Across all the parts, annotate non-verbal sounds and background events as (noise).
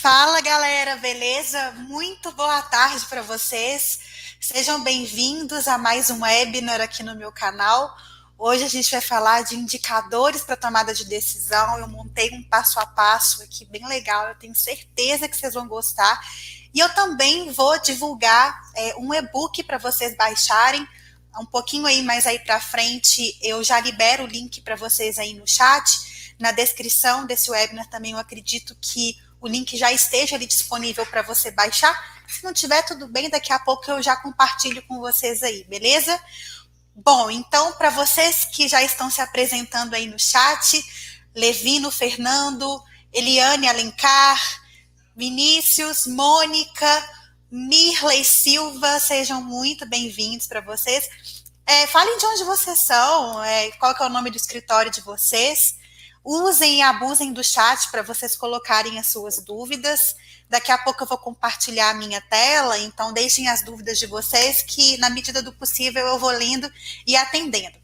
Fala galera, beleza? Muito boa tarde para vocês. Sejam bem-vindos a mais um webinar aqui no meu canal. Hoje a gente vai falar de indicadores para tomada de decisão. Eu montei um passo a passo aqui bem legal, eu tenho certeza que vocês vão gostar. E eu também vou divulgar é, um e-book para vocês baixarem. Um pouquinho aí mais aí para frente, eu já libero o link para vocês aí no chat. Na descrição desse webinar também eu acredito que o link já esteja ali disponível para você baixar. Se não tiver, tudo bem, daqui a pouco eu já compartilho com vocês aí, beleza? Bom, então, para vocês que já estão se apresentando aí no chat, Levino Fernando, Eliane Alencar, Vinícius, Mônica, Mirley Silva, sejam muito bem-vindos para vocês. É, falem de onde vocês são, é, qual é o nome do escritório de vocês. Usem e abusem do chat para vocês colocarem as suas dúvidas. Daqui a pouco eu vou compartilhar a minha tela, então deixem as dúvidas de vocês, que na medida do possível eu vou lendo e atendendo.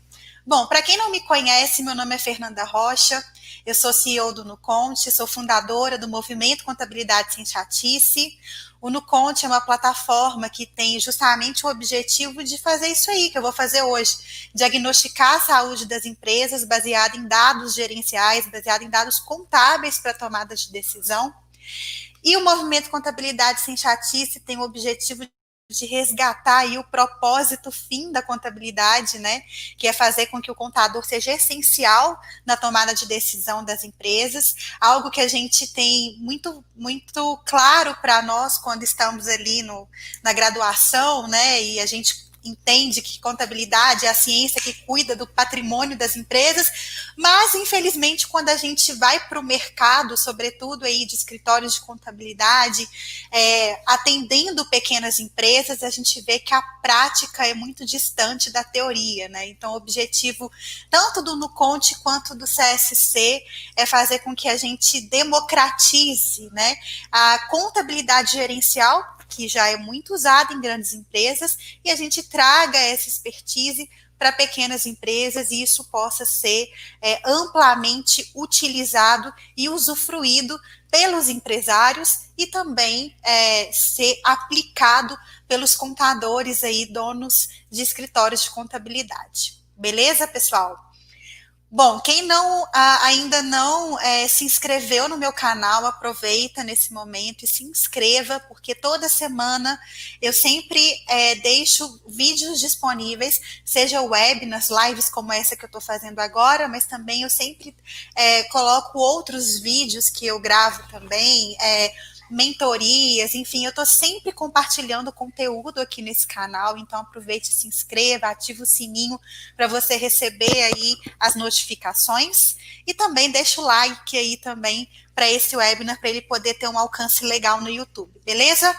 Bom, para quem não me conhece, meu nome é Fernanda Rocha, eu sou CEO do Nuconte, sou fundadora do Movimento Contabilidade Sem Chatice. O Nuconte é uma plataforma que tem justamente o objetivo de fazer isso aí que eu vou fazer hoje, diagnosticar a saúde das empresas baseado em dados gerenciais, baseado em dados contábeis para tomada de decisão. E o Movimento Contabilidade Sem Chatice tem o objetivo de resgatar aí o propósito fim da contabilidade, né, que é fazer com que o contador seja essencial na tomada de decisão das empresas, algo que a gente tem muito muito claro para nós quando estamos ali no, na graduação, né, e a gente entende que contabilidade é a ciência que cuida do patrimônio das empresas, mas infelizmente quando a gente vai para o mercado, sobretudo aí de escritórios de contabilidade, é, atendendo pequenas empresas, a gente vê que a prática é muito distante da teoria, né? Então, o objetivo tanto do Nuconte quanto do CSC é fazer com que a gente democratize, né, a contabilidade gerencial que já é muito usada em grandes empresas, e a gente traga essa expertise para pequenas empresas e isso possa ser é, amplamente utilizado e usufruído pelos empresários e também é, ser aplicado pelos contadores aí, donos de escritórios de contabilidade. Beleza, pessoal? Bom, quem não ainda não é, se inscreveu no meu canal, aproveita nesse momento e se inscreva, porque toda semana eu sempre é, deixo vídeos disponíveis, seja web, nas lives como essa que eu estou fazendo agora, mas também eu sempre é, coloco outros vídeos que eu gravo também é, mentorias, enfim, eu estou sempre compartilhando conteúdo aqui nesse canal, então aproveite, se inscreva, ative o sininho para você receber aí as notificações e também deixa o like aí também para esse webinar para ele poder ter um alcance legal no YouTube, beleza?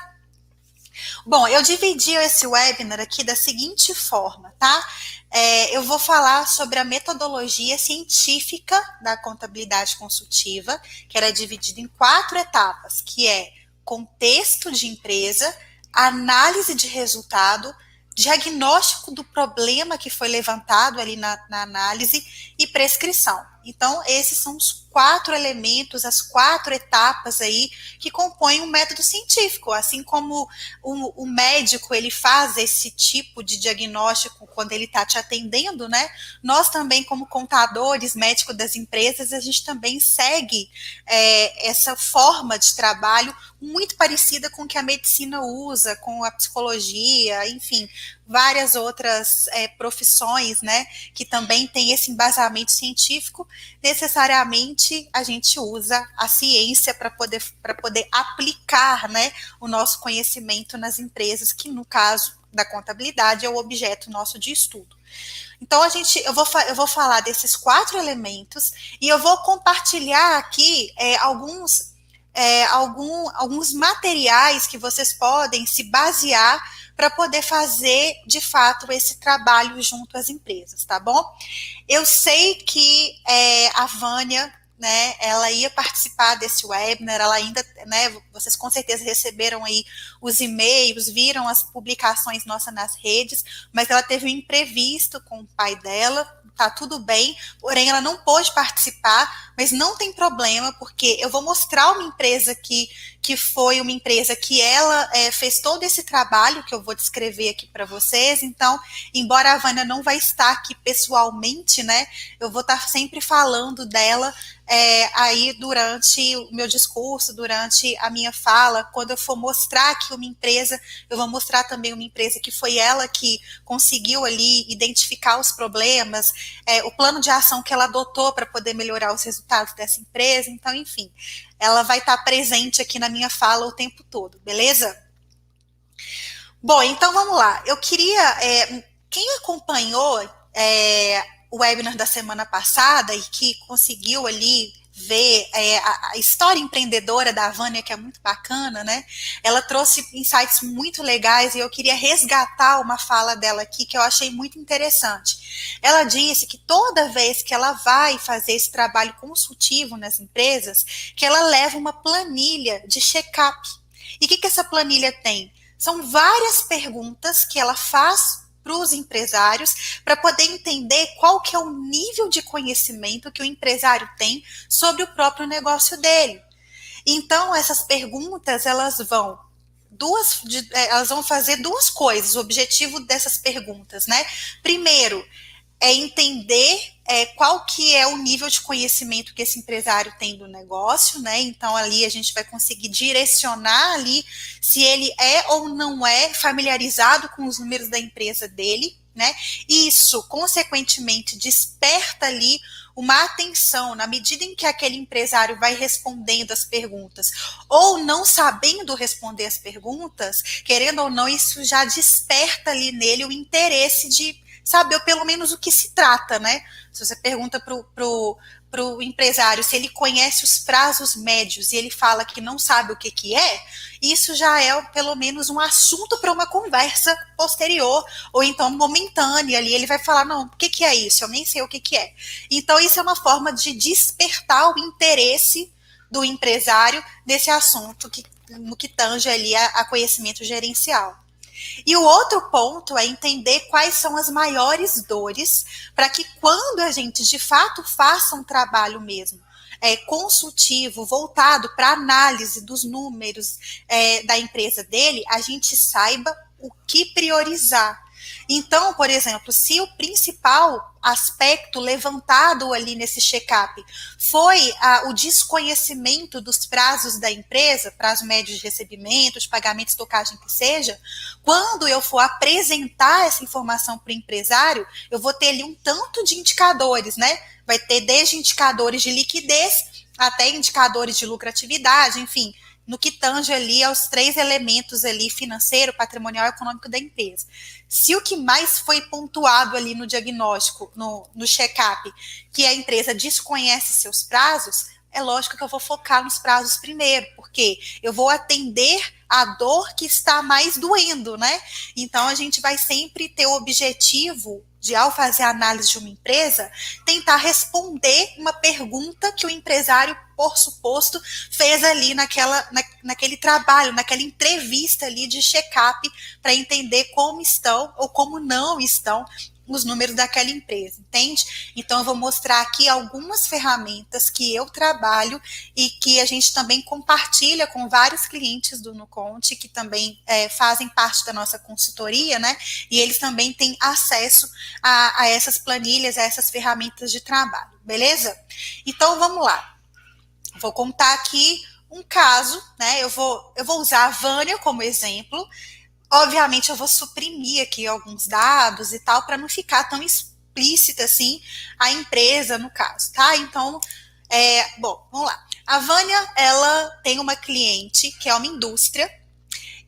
Bom, eu dividi esse webinar aqui da seguinte forma, tá? É, eu vou falar sobre a metodologia científica da contabilidade consultiva, que era é dividida em quatro etapas, que é contexto de empresa, análise de resultado, diagnóstico do problema que foi levantado ali na, na análise e prescrição. Então, esses são os quatro elementos, as quatro etapas aí que compõem um método científico, assim como o, o médico ele faz esse tipo de diagnóstico quando ele está te atendendo, né? Nós também, como contadores, médicos das empresas, a gente também segue é, essa forma de trabalho muito parecida com que a medicina usa, com a psicologia, enfim, várias outras é, profissões, né, que também têm esse embasamento científico, necessariamente a gente usa a ciência para poder, poder aplicar né, o nosso conhecimento nas empresas, que no caso da contabilidade é o objeto nosso de estudo. Então, a gente, eu, vou, eu vou falar desses quatro elementos e eu vou compartilhar aqui é, alguns, é, algum, alguns materiais que vocês podem se basear para poder fazer de fato esse trabalho junto às empresas, tá bom? Eu sei que é, a Vânia né, ela ia participar desse webinar, ela ainda, né, vocês com certeza receberam aí os e-mails, viram as publicações nossas nas redes, mas ela teve um imprevisto com o pai dela, tá tudo bem, porém ela não pôde participar, mas não tem problema, porque eu vou mostrar uma empresa que, que foi uma empresa que ela é, fez todo esse trabalho que eu vou descrever aqui para vocês. Então, embora a Vânia não vai estar aqui pessoalmente, né, eu vou estar sempre falando dela é, aí durante o meu discurso, durante a minha fala, quando eu for mostrar aqui uma empresa, eu vou mostrar também uma empresa que foi ela que conseguiu ali identificar os problemas, é, o plano de ação que ela adotou para poder melhorar os resultados dessa empresa. Então, enfim, ela vai estar presente aqui na minha fala o tempo todo, beleza? Bom, então vamos lá. Eu queria. É, quem acompanhou é, o webinar da semana passada e que conseguiu ali ver é, a, a, história empreendedora da Vânia, que é muito bacana, né? Ela trouxe insights muito legais e eu queria resgatar uma fala dela aqui que eu achei muito interessante. Ela disse que toda vez que ela vai fazer esse trabalho consultivo nas empresas, que ela leva uma planilha de check-up. E o que, que essa planilha tem? São várias perguntas que ela faz para os empresários, para poder entender qual que é o nível de conhecimento que o empresário tem sobre o próprio negócio dele. Então, essas perguntas, elas vão duas, é, elas vão fazer duas coisas, o objetivo dessas perguntas, né? Primeiro, é entender é, qual que é o nível de conhecimento que esse empresário tem do negócio, né? Então ali a gente vai conseguir direcionar ali se ele é ou não é familiarizado com os números da empresa dele, né? Isso, consequentemente, desperta ali uma atenção na medida em que aquele empresário vai respondendo as perguntas ou não sabendo responder as perguntas, querendo ou não, isso já desperta ali nele o interesse de saber pelo menos o que se trata, né? Se você pergunta para o pro, pro empresário se ele conhece os prazos médios e ele fala que não sabe o que, que é, isso já é pelo menos um assunto para uma conversa posterior, ou então momentânea ali. Ele vai falar: não, o que, que é isso? Eu nem sei o que, que é. Então, isso é uma forma de despertar o interesse do empresário nesse assunto que, no que tange ali a, a conhecimento gerencial. E o outro ponto é entender quais são as maiores dores, para que quando a gente de fato faça um trabalho mesmo é, consultivo, voltado para análise dos números é, da empresa dele, a gente saiba o que priorizar. Então, por exemplo, se o principal aspecto levantado ali nesse check-up foi o desconhecimento dos prazos da empresa, prazo médio de recebimento, de pagamento, estocagem que seja, quando eu for apresentar essa informação para o empresário, eu vou ter ali um tanto de indicadores, né? Vai ter desde indicadores de liquidez até indicadores de lucratividade, enfim, no que tange ali aos três elementos ali, financeiro, patrimonial e econômico da empresa. Se o que mais foi pontuado ali no diagnóstico, no, no check-up, que a empresa desconhece seus prazos, é lógico que eu vou focar nos prazos primeiro, porque eu vou atender a dor que está mais doendo, né? Então a gente vai sempre ter o objetivo de, ao fazer a análise de uma empresa, tentar responder uma pergunta que o empresário, por suposto, fez ali naquela, na, naquele trabalho, naquela entrevista ali de check-up, para entender como estão ou como não estão os números daquela empresa, entende? Então, eu vou mostrar aqui algumas ferramentas que eu trabalho e que a gente também compartilha com vários clientes do Nuconte, que também é, fazem parte da nossa consultoria, né? E eles também têm acesso a, a essas planilhas, a essas ferramentas de trabalho, beleza? Então, vamos lá. Vou contar aqui um caso, né? Eu vou, eu vou usar a Vânia como exemplo, Obviamente, eu vou suprimir aqui alguns dados e tal, para não ficar tão explícita assim a empresa, no caso, tá? Então, é, bom, vamos lá. A Vânia, ela tem uma cliente que é uma indústria,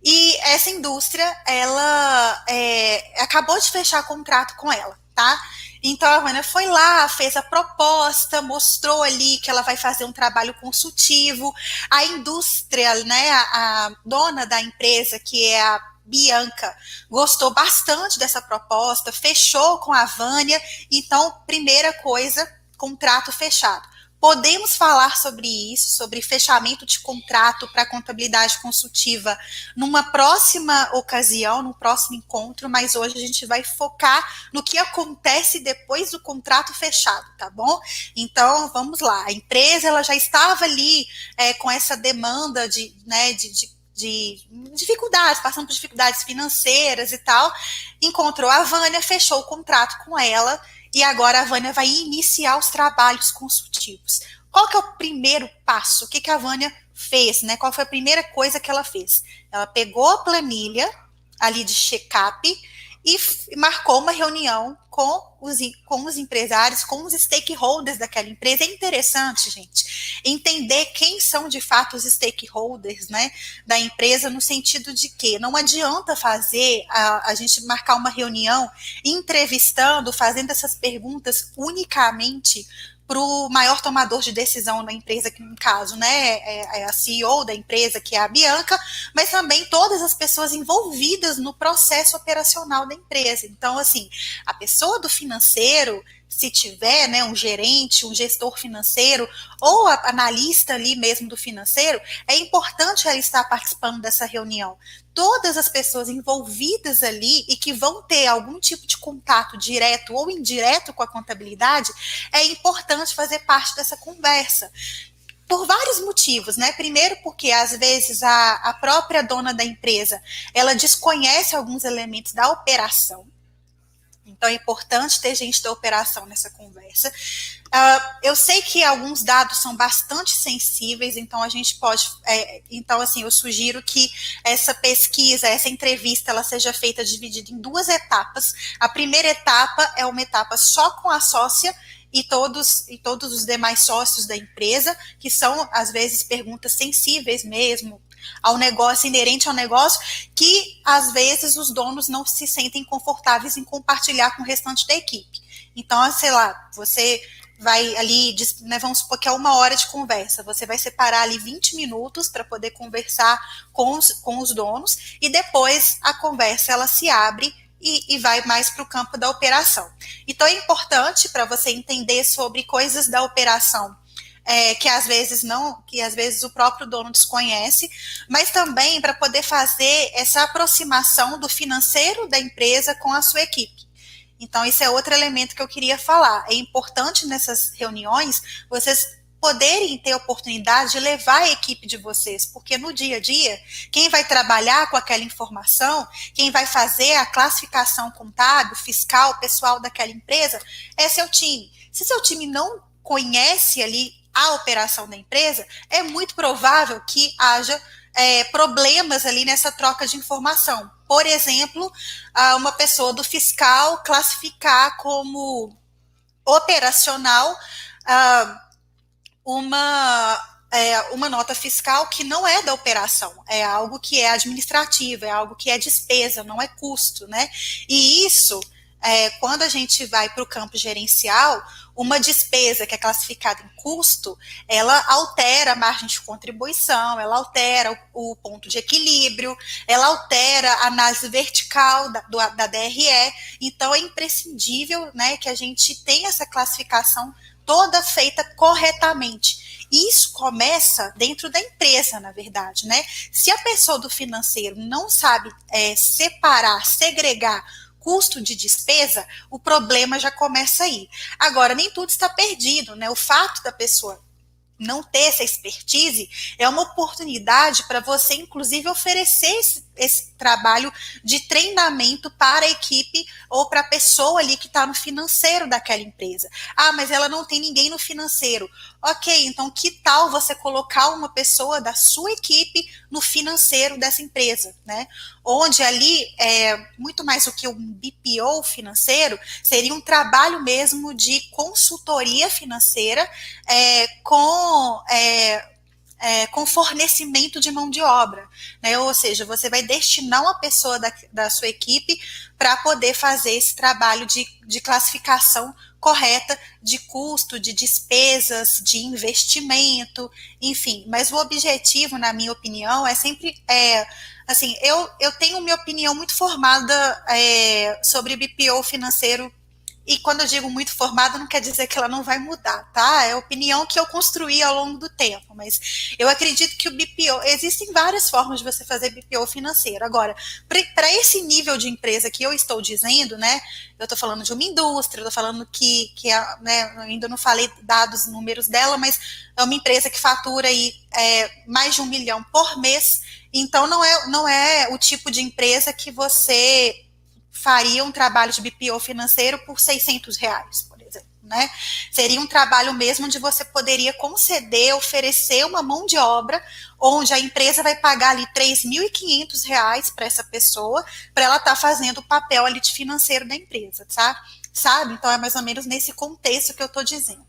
e essa indústria, ela é, acabou de fechar contrato com ela, tá? Então a Vânia foi lá, fez a proposta, mostrou ali que ela vai fazer um trabalho consultivo. A indústria, né, a, a dona da empresa, que é a Bianca gostou bastante dessa proposta, fechou com a Vânia, então, primeira coisa, contrato fechado. Podemos falar sobre isso, sobre fechamento de contrato para contabilidade consultiva numa próxima ocasião, no próximo encontro, mas hoje a gente vai focar no que acontece depois do contrato fechado, tá bom? Então, vamos lá. A empresa ela já estava ali é, com essa demanda de, né, de, de de dificuldades, passando por dificuldades financeiras e tal, encontrou a Vânia, fechou o contrato com ela e agora a Vânia vai iniciar os trabalhos consultivos. Qual que é o primeiro passo? O que, que a Vânia fez, né? Qual foi a primeira coisa que ela fez? Ela pegou a planilha ali de check-up e marcou uma reunião com os, com os empresários, com os stakeholders daquela empresa. É interessante, gente, entender quem são de fato os stakeholders né, da empresa, no sentido de que não adianta fazer a, a gente marcar uma reunião entrevistando, fazendo essas perguntas unicamente para o maior tomador de decisão na empresa, que no caso né, é, é a CEO da empresa, que é a Bianca, mas também todas as pessoas envolvidas no processo operacional da empresa. Então, assim, a pessoa do financeiro se tiver né, um gerente, um gestor financeiro ou analista ali mesmo do financeiro, é importante ela estar participando dessa reunião. Todas as pessoas envolvidas ali e que vão ter algum tipo de contato direto ou indireto com a contabilidade, é importante fazer parte dessa conversa por vários motivos, né? Primeiro, porque às vezes a, a própria dona da empresa ela desconhece alguns elementos da operação. Então é importante ter gente da operação nessa conversa. Uh, eu sei que alguns dados são bastante sensíveis, então a gente pode, é, então assim, eu sugiro que essa pesquisa, essa entrevista, ela seja feita dividida em duas etapas. A primeira etapa é uma etapa só com a sócia e todos e todos os demais sócios da empresa, que são às vezes perguntas sensíveis mesmo, ao negócio, inerente ao negócio, que às vezes os donos não se sentem confortáveis em compartilhar com o restante da equipe. Então, sei lá, você vai ali, né, vamos supor que é uma hora de conversa, você vai separar ali 20 minutos para poder conversar com os, com os donos, e depois a conversa ela se abre e, e, vai mais para o campo da operação. Então é importante para você entender sobre coisas da operação é, que às vezes não, que às vezes o próprio dono desconhece, mas também para poder fazer essa aproximação do financeiro da empresa com a sua equipe. Então, esse é outro elemento que eu queria falar. É importante nessas reuniões vocês poderem ter a oportunidade de levar a equipe de vocês, porque no dia a dia, quem vai trabalhar com aquela informação, quem vai fazer a classificação contábil, fiscal, pessoal daquela empresa, é seu time. Se seu time não conhece ali a operação da empresa, é muito provável que haja é, problemas ali nessa troca de informação. Por exemplo, uma pessoa do fiscal classificar como operacional uma, é, uma nota fiscal que não é da operação, é algo que é administrativo, é algo que é despesa, não é custo, né? E isso, é, quando a gente vai para o campo gerencial, uma despesa que é classificada em custo, ela altera a margem de contribuição, ela altera o, o ponto de equilíbrio, ela altera a análise vertical da, do, da DRE. Então, é imprescindível né, que a gente tenha essa classificação toda feita corretamente. Isso começa dentro da empresa, na verdade, né? Se a pessoa do financeiro não sabe é, separar, segregar custo de despesa, o problema já começa aí. Agora, nem tudo está perdido, né? O fato da pessoa não ter essa expertise é uma oportunidade para você, inclusive, oferecer esse, esse, trabalho de treinamento para a equipe ou para a pessoa ali que está no financeiro daquela empresa. Ah, mas ela não tem ninguém no financeiro. Ok, então que tal você colocar uma pessoa da sua equipe no financeiro dessa empresa, né? Onde ali é muito mais do que um BPO financeiro, seria um trabalho mesmo de consultoria financeira é, com é, é, com fornecimento de mão de obra, né? Ou seja, você vai destinar uma pessoa da, da sua equipe para poder fazer esse trabalho de, de classificação correta de custo, de despesas, de investimento, enfim. Mas o objetivo, na minha opinião, é sempre é, assim, eu, eu tenho minha opinião muito formada é, sobre BPO financeiro e quando eu digo muito formada, não quer dizer que ela não vai mudar, tá? É a opinião que eu construí ao longo do tempo, mas eu acredito que o BPO, existem várias formas de você fazer BPO financeiro. Agora, para esse nível de empresa que eu estou dizendo, né? Eu estou falando de uma indústria, estou falando que, que a, né, ainda não falei dados, números dela, mas é uma empresa que fatura aí, é, mais de um milhão por mês, então não é, não é o tipo de empresa que você faria um trabalho de BPO financeiro por 600 reais, por exemplo, né? Seria um trabalho mesmo onde você poderia conceder, oferecer uma mão de obra, onde a empresa vai pagar ali 3.500 reais para essa pessoa, para ela estar tá fazendo o papel ali de financeiro da empresa, tá? Sabe? Então é mais ou menos nesse contexto que eu estou dizendo.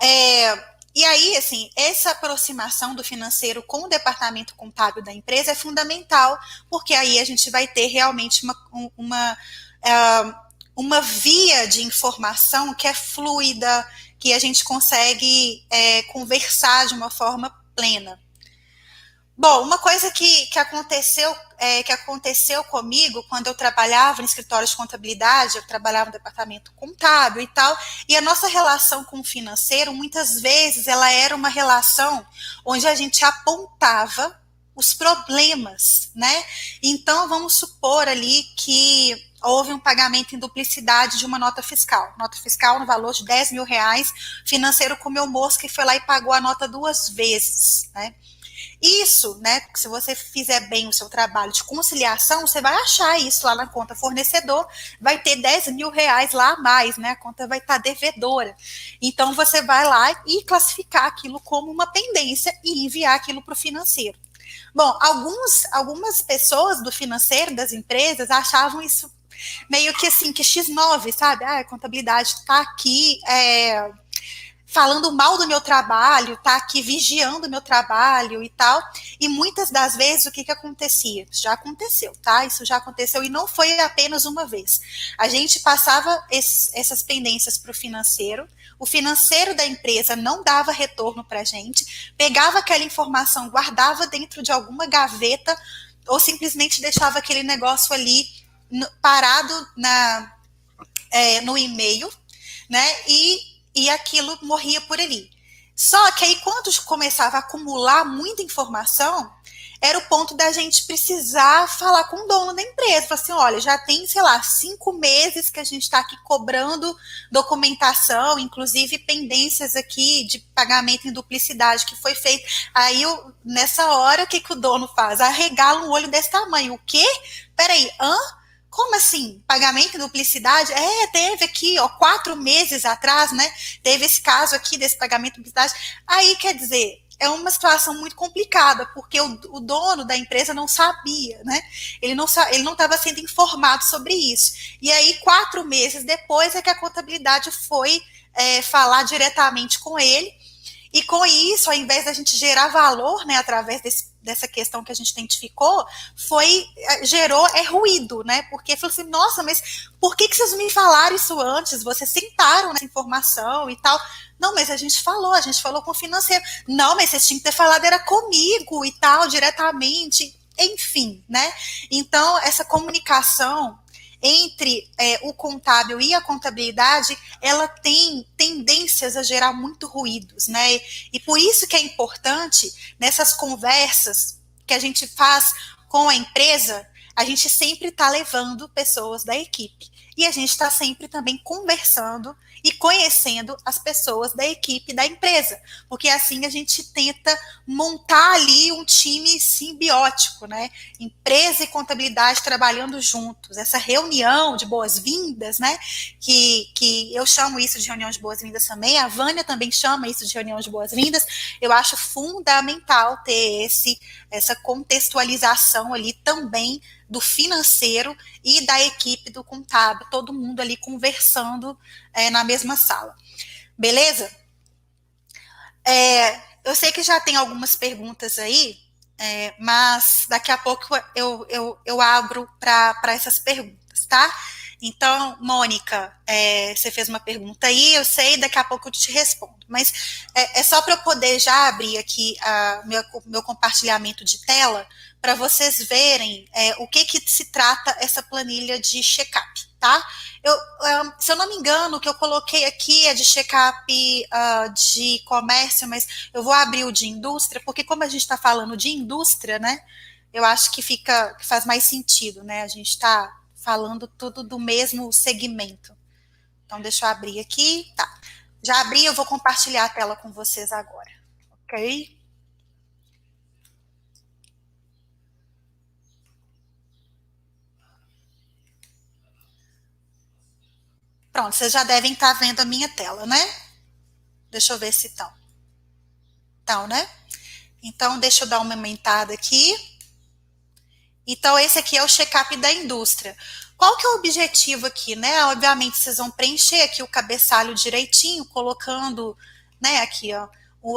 É, e aí, assim, essa aproximação do financeiro com o departamento contábil da empresa é fundamental, porque aí a gente vai ter realmente uma, uma, é, uma via de informação que é fluida, que a gente consegue é, conversar de uma forma plena. Bom, uma coisa que, que, aconteceu, é, que aconteceu comigo quando eu trabalhava no escritório de contabilidade, eu trabalhava no departamento contábil e tal, e a nossa relação com o financeiro, muitas vezes, ela era uma relação onde a gente apontava os problemas, né? Então, vamos supor ali que houve um pagamento em duplicidade de uma nota fiscal. Nota fiscal no valor de 10 mil reais, financeiro comeu mosca e foi lá e pagou a nota duas vezes, né? Isso, né? Se você fizer bem o seu trabalho de conciliação, você vai achar isso lá na conta fornecedor, vai ter 10 mil reais lá a mais, né? A conta vai estar devedora. Então você vai lá e classificar aquilo como uma pendência e enviar aquilo para o financeiro. Bom, alguns, algumas pessoas do financeiro das empresas achavam isso meio que assim, que X9, sabe? Ah, a contabilidade está aqui. É, falando mal do meu trabalho, tá aqui vigiando o meu trabalho e tal. E muitas das vezes o que, que acontecia? Já aconteceu, tá? Isso já aconteceu e não foi apenas uma vez. A gente passava essas pendências para o financeiro, o financeiro da empresa não dava retorno para a gente, pegava aquela informação, guardava dentro de alguma gaveta ou simplesmente deixava aquele negócio ali parado na, é, no e-mail, né? E e aquilo morria por ali. Só que aí, quando começava a acumular muita informação, era o ponto da gente precisar falar com o dono da empresa. Falar assim: olha, já tem, sei lá, cinco meses que a gente está aqui cobrando documentação, inclusive pendências aqui de pagamento em duplicidade que foi feito. Aí, eu, nessa hora, o que, que o dono faz? Arregala um olho desse tamanho. O quê? Peraí, hã? Como assim? Pagamento em duplicidade? É, teve aqui, ó, quatro meses atrás, né? Teve esse caso aqui desse pagamento em duplicidade. Aí, quer dizer, é uma situação muito complicada, porque o, o, dono da empresa não sabia, né? Ele não ele não estava sendo informado sobre isso. E aí, quatro meses depois, é que a contabilidade foi é, falar diretamente com ele. E com isso, ao invés da gente gerar valor, né, através desse dessa questão que a gente identificou foi eh, gerou é ruído, né? Porque falou assim, nossa, mas por que, que vocês me falaram isso antes? Vocês sentaram nessa informação e tal. Não, mas a gente falou, a gente falou com o financeiro. Não, mas vocês tinham que ter falado era comigo e tal, diretamente. Enfim, né? Então, essa comunicação entre é, o contábil e a contabilidade, ela tem tendências a gerar muito ruídos, né? E por isso que é importante nessas conversas que a gente faz com a empresa, a gente sempre está levando pessoas da equipe. E a gente está sempre também conversando e conhecendo as pessoas da equipe da empresa, porque assim a gente tenta montar ali um time simbiótico, né? Empresa e contabilidade trabalhando juntos, essa reunião de boas-vindas, né? Que, que eu chamo isso de reunião de boas-vindas também, a Vânia também chama isso de reunião de boas-vindas. Eu acho fundamental ter esse essa contextualização ali também do financeiro e da equipe do contábil, todo mundo ali conversando é, na mesma sala. Beleza? É, eu sei que já tem algumas perguntas aí, é, mas daqui a pouco eu, eu, eu abro para essas perguntas, tá? Então, Mônica, é, você fez uma pergunta aí, eu sei, daqui a pouco eu te respondo. Mas é, é só para eu poder já abrir aqui o meu, meu compartilhamento de tela para vocês verem é, o que, que se trata essa planilha de check-up, tá? Eu, um, se eu não me engano, o que eu coloquei aqui é de check-up uh, de comércio, mas eu vou abrir o de indústria, porque como a gente está falando de indústria, né? Eu acho que fica, que faz mais sentido, né? A gente está falando tudo do mesmo segmento. Então, deixa eu abrir aqui. Tá. Já abri, eu vou compartilhar a tela com vocês agora. Ok? Pronto, vocês já devem estar vendo a minha tela, né? Deixa eu ver se estão. Estão, né? Então, deixa eu dar uma aumentada aqui. Então, esse aqui é o check-up da indústria. Qual que é o objetivo aqui, né? Obviamente, vocês vão preencher aqui o cabeçalho direitinho, colocando, né, aqui, ó,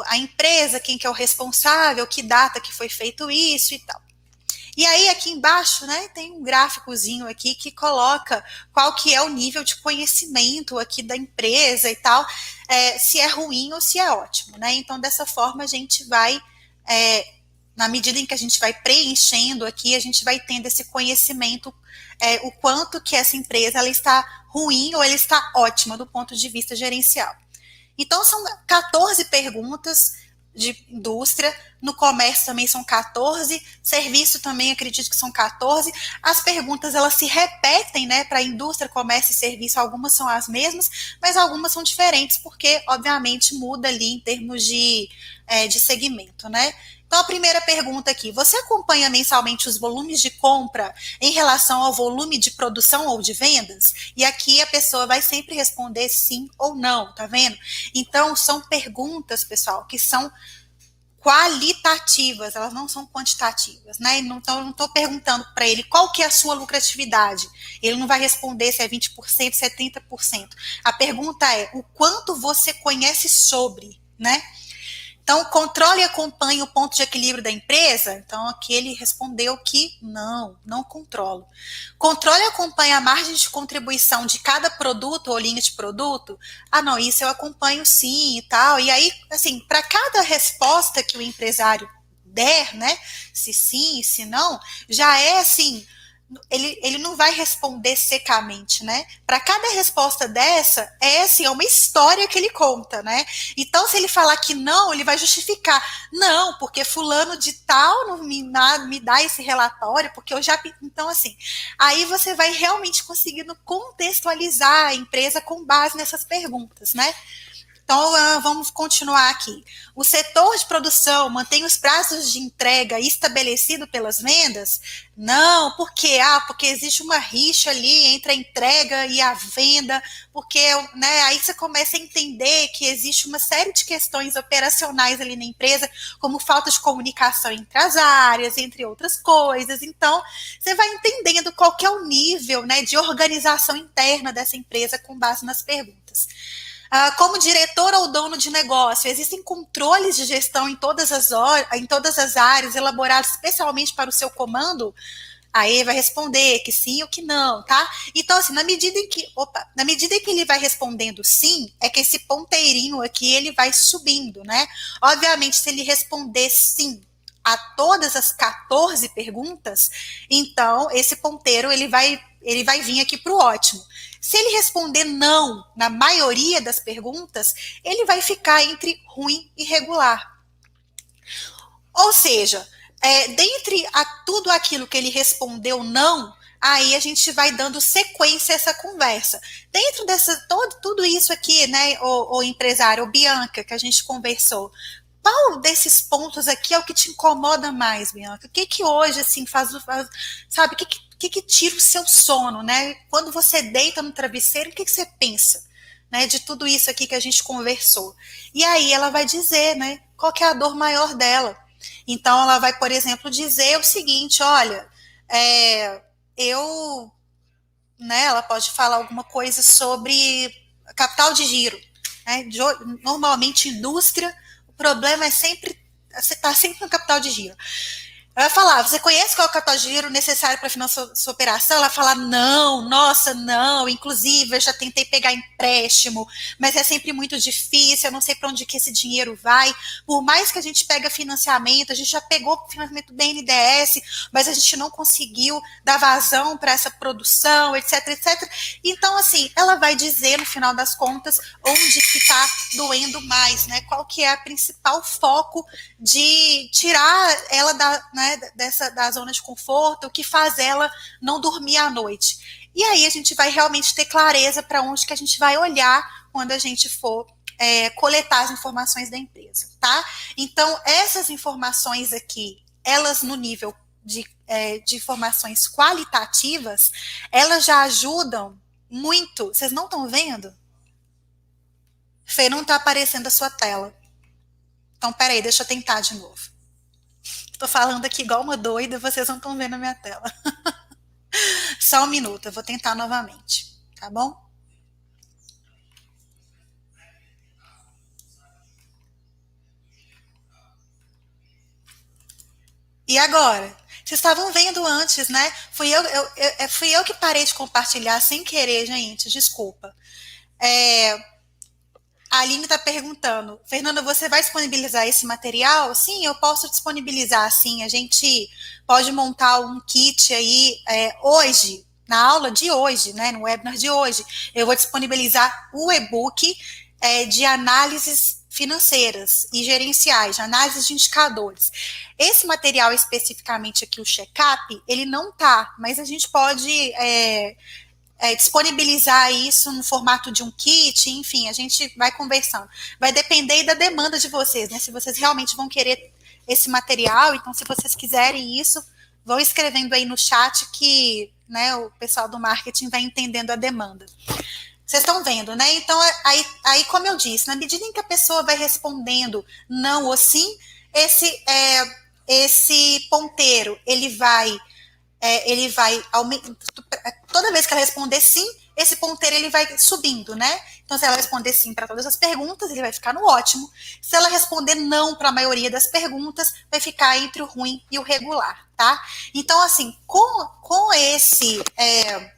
a empresa, quem que é o responsável, que data que foi feito isso e tal. E aí, aqui embaixo, né, tem um gráficozinho aqui que coloca qual que é o nível de conhecimento aqui da empresa e tal, é, se é ruim ou se é ótimo, né? Então, dessa forma, a gente vai é, na medida em que a gente vai preenchendo aqui, a gente vai tendo esse conhecimento, é, o quanto que essa empresa ela está ruim ou ela está ótima do ponto de vista gerencial. Então, são 14 perguntas de indústria, no comércio também são 14, serviço também acredito que são 14. As perguntas elas se repetem, né, para indústria, comércio e serviço, algumas são as mesmas, mas algumas são diferentes porque obviamente muda ali em termos de, é, de segmento, né? Então, a primeira pergunta aqui: você acompanha mensalmente os volumes de compra em relação ao volume de produção ou de vendas? E aqui a pessoa vai sempre responder sim ou não, tá vendo? Então, são perguntas, pessoal, que são qualitativas, elas não são quantitativas, né? Então, eu não estou perguntando para ele qual que é a sua lucratividade. Ele não vai responder se é 20%, se é 30%. A pergunta é o quanto você conhece sobre, né? Então, controle e acompanhe o ponto de equilíbrio da empresa? Então, aqui ele respondeu que não, não controlo. Controle e acompanhe a margem de contribuição de cada produto ou linha de produto? Ah, não, isso eu acompanho sim e tal. E aí, assim, para cada resposta que o empresário der, né, se sim, se não, já é assim, ele, ele não vai responder secamente, né? Para cada resposta dessa, é assim, é uma história que ele conta, né? Então, se ele falar que não, ele vai justificar. Não, porque fulano de tal não me, me dá esse relatório, porque eu já. Então, assim, aí você vai realmente conseguindo contextualizar a empresa com base nessas perguntas, né? Então, uh, vamos continuar aqui. O setor de produção mantém os prazos de entrega estabelecidos pelas vendas? Não, por quê? Ah, porque existe uma rixa ali entre a entrega e a venda, porque né, aí você começa a entender que existe uma série de questões operacionais ali na empresa, como falta de comunicação entre as áreas, entre outras coisas. Então, você vai entendendo qual que é o nível né, de organização interna dessa empresa com base nas perguntas. Ah, como diretor ou dono de negócio, existem controles de gestão em todas as, em todas as áreas, elaborados especialmente para o seu comando? Aí vai responder que sim ou que não, tá? Então, assim, na medida em que, opa, na medida em que ele vai respondendo sim, é que esse ponteirinho aqui ele vai subindo, né? Obviamente, se ele responder sim a todas as 14 perguntas, então esse ponteiro ele vai ele vai vir aqui para o ótimo. Se ele responder não na maioria das perguntas, ele vai ficar entre ruim e regular. Ou seja, é, dentre a, tudo aquilo que ele respondeu não, aí a gente vai dando sequência a essa conversa. Dentro dessa todo, tudo isso aqui, né, o, o empresário, o Bianca, que a gente conversou, qual desses pontos aqui é o que te incomoda mais, Bianca? O que que hoje, assim, faz, faz sabe, o que que que, que tira o seu sono, né? Quando você deita no travesseiro, o que, que você pensa? Né, de tudo isso aqui que a gente conversou. E aí ela vai dizer, né, qual é a dor maior dela. Então ela vai, por exemplo, dizer o seguinte, olha, é, eu, né, ela pode falar alguma coisa sobre capital de giro. Né, de, normalmente indústria, o problema é sempre, você está sempre no capital de giro. Vai falar, você conhece qual é o capital de giro necessário para financiar sua operação? Ela fala, não, nossa, não. Inclusive, eu já tentei pegar empréstimo, mas é sempre muito difícil, eu não sei para onde que esse dinheiro vai. Por mais que a gente pega financiamento, a gente já pegou financiamento do BNDES, mas a gente não conseguiu dar vazão para essa produção, etc, etc. Então, assim, ela vai dizer, no final das contas, onde que está doendo mais, né? Qual que é a principal foco de tirar ela da, né, dessa da zona de conforto, o que faz ela não dormir à noite. E aí a gente vai realmente ter clareza para onde que a gente vai olhar quando a gente for é, coletar as informações da empresa, tá? Então, essas informações aqui, elas no nível de, é, de informações qualitativas, elas já ajudam muito. Vocês não estão vendo? Fê, não está aparecendo a sua tela. Então, peraí, deixa eu tentar de novo. Estou falando aqui igual uma doida, vocês não estão vendo a minha tela. (laughs) Só um minuto, eu vou tentar novamente, tá bom? E agora? Vocês estavam vendo antes, né? Fui eu, eu, eu, fui eu que parei de compartilhar sem querer, gente, desculpa. É, a Aline está perguntando, Fernanda, você vai disponibilizar esse material? Sim, eu posso disponibilizar, sim. A gente pode montar um kit aí é, hoje, na aula de hoje, né, no webinar de hoje. Eu vou disponibilizar o e-book é, de análises financeiras e gerenciais, de análise de indicadores. Esse material especificamente aqui, o check-up, ele não tá, mas a gente pode é, é, disponibilizar isso no formato de um kit, enfim, a gente vai conversando. Vai depender da demanda de vocês, né? Se vocês realmente vão querer esse material, então se vocês quiserem isso, vão escrevendo aí no chat que né, o pessoal do marketing vai entendendo a demanda. Vocês estão vendo, né? Então, aí, aí, como eu disse, na medida em que a pessoa vai respondendo não ou sim, esse, é, esse ponteiro, ele vai é, ele vai toda vez que ela responder sim, esse ponteiro ele vai subindo, né? Então, se ela responder sim para todas as perguntas, ele vai ficar no ótimo. Se ela responder não para a maioria das perguntas, vai ficar entre o ruim e o regular, tá? Então, assim, com, com esse é,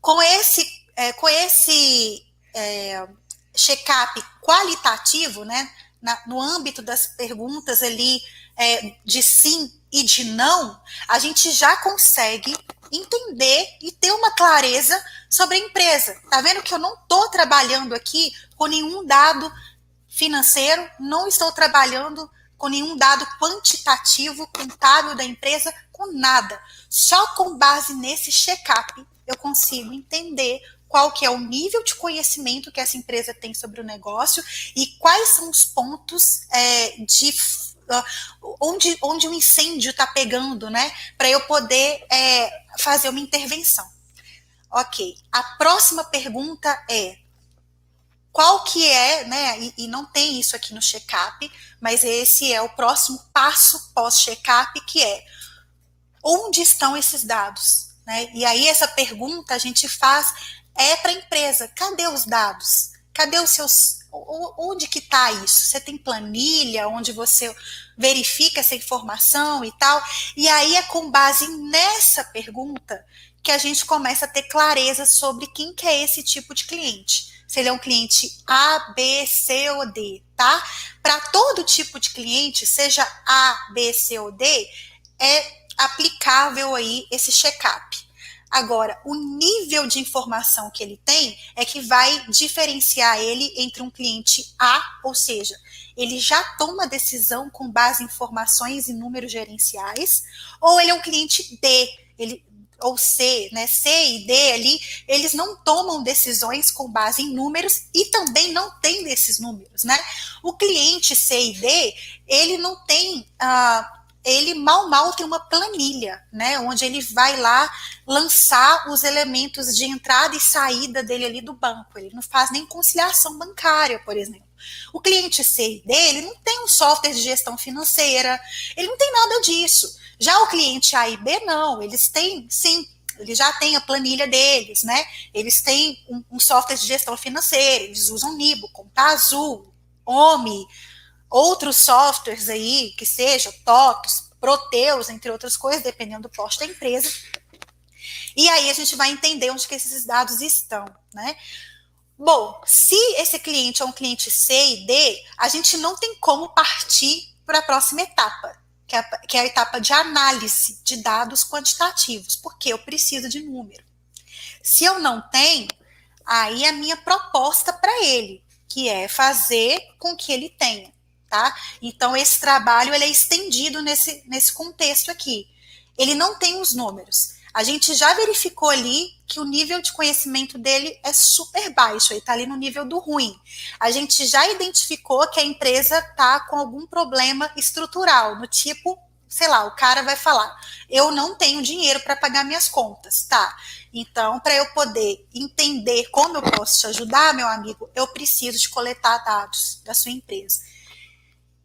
com esse é, com esse é, check-up qualitativo, né? Na, no âmbito das perguntas ali é, de sim e de não, a gente já consegue entender e ter uma clareza sobre a empresa. Tá vendo que eu não estou trabalhando aqui com nenhum dado financeiro, não estou trabalhando com nenhum dado quantitativo, contábil da empresa, com nada. Só com base nesse check-up eu consigo entender qual que é o nível de conhecimento que essa empresa tem sobre o negócio e quais são os pontos é, de onde, onde o incêndio está pegando, né? Para eu poder é, fazer uma intervenção. Ok. A próxima pergunta é qual que é, né? E, e não tem isso aqui no check-up, mas esse é o próximo passo pós-check-up, que é onde estão esses dados? Né? E aí essa pergunta a gente faz é para a empresa, cadê os dados? Cadê os seus onde que está isso? Você tem planilha onde você verifica essa informação e tal? E aí é com base nessa pergunta que a gente começa a ter clareza sobre quem que é esse tipo de cliente. Se ele é um cliente A, B, C ou D, tá? Para todo tipo de cliente, seja A, B, C ou D, é aplicável aí esse check-up. Agora, o nível de informação que ele tem é que vai diferenciar ele entre um cliente A, ou seja, ele já toma decisão com base em informações e números gerenciais, ou ele é um cliente D, ele, ou C, né? C e D ali, eles não tomam decisões com base em números e também não tem desses números, né? O cliente C e D, ele não tem. Uh, ele mal mal tem uma planilha, né, onde ele vai lá lançar os elementos de entrada e saída dele ali do banco. Ele não faz nem conciliação bancária, por exemplo. O cliente C dele não tem um software de gestão financeira, ele não tem nada disso. Já o cliente A e B não, eles têm sim eles já têm a planilha deles, né? Eles têm um, um software de gestão financeira, eles usam Nibo, Conta Azul, OMI, outros softwares aí, que sejam, TOTOS, Proteus, entre outras coisas, dependendo do porte da empresa. E aí a gente vai entender onde que esses dados estão, né? Bom, se esse cliente é um cliente C e D, a gente não tem como partir para a próxima etapa, que é, a, que é a etapa de análise de dados quantitativos, porque eu preciso de número. Se eu não tenho, aí a minha proposta para ele, que é fazer com que ele tenha, tá? Então esse trabalho ele é estendido nesse, nesse contexto aqui. Ele não tem os números. A gente já verificou ali que o nível de conhecimento dele é super baixo, ele está ali no nível do ruim. A gente já identificou que a empresa está com algum problema estrutural, no tipo, sei lá, o cara vai falar: eu não tenho dinheiro para pagar minhas contas, tá? Então, para eu poder entender como eu posso te ajudar, meu amigo, eu preciso de coletar dados da sua empresa.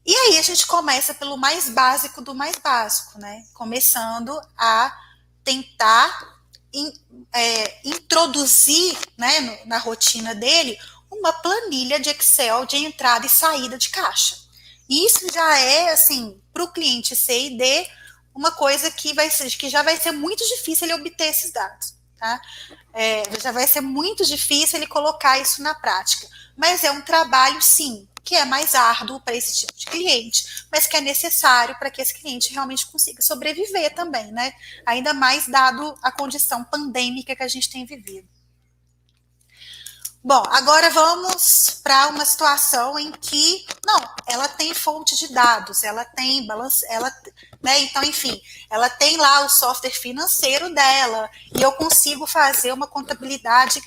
E aí a gente começa pelo mais básico do mais básico, né? Começando a tentar in, é, introduzir né, no, na rotina dele uma planilha de Excel de entrada e saída de caixa. Isso já é, assim, para o cliente C e D, uma coisa que, vai ser, que já vai ser muito difícil ele obter esses dados. Tá? É, já vai ser muito difícil ele colocar isso na prática. Mas é um trabalho, sim, que é mais árduo para esse tipo de cliente, mas que é necessário para que esse cliente realmente consiga sobreviver também, né? Ainda mais dado a condição pandêmica que a gente tem vivido. Bom, agora vamos para uma situação em que, não, ela tem fonte de dados, ela tem balance, ela, né, então, enfim, ela tem lá o software financeiro dela, e eu consigo fazer uma contabilidade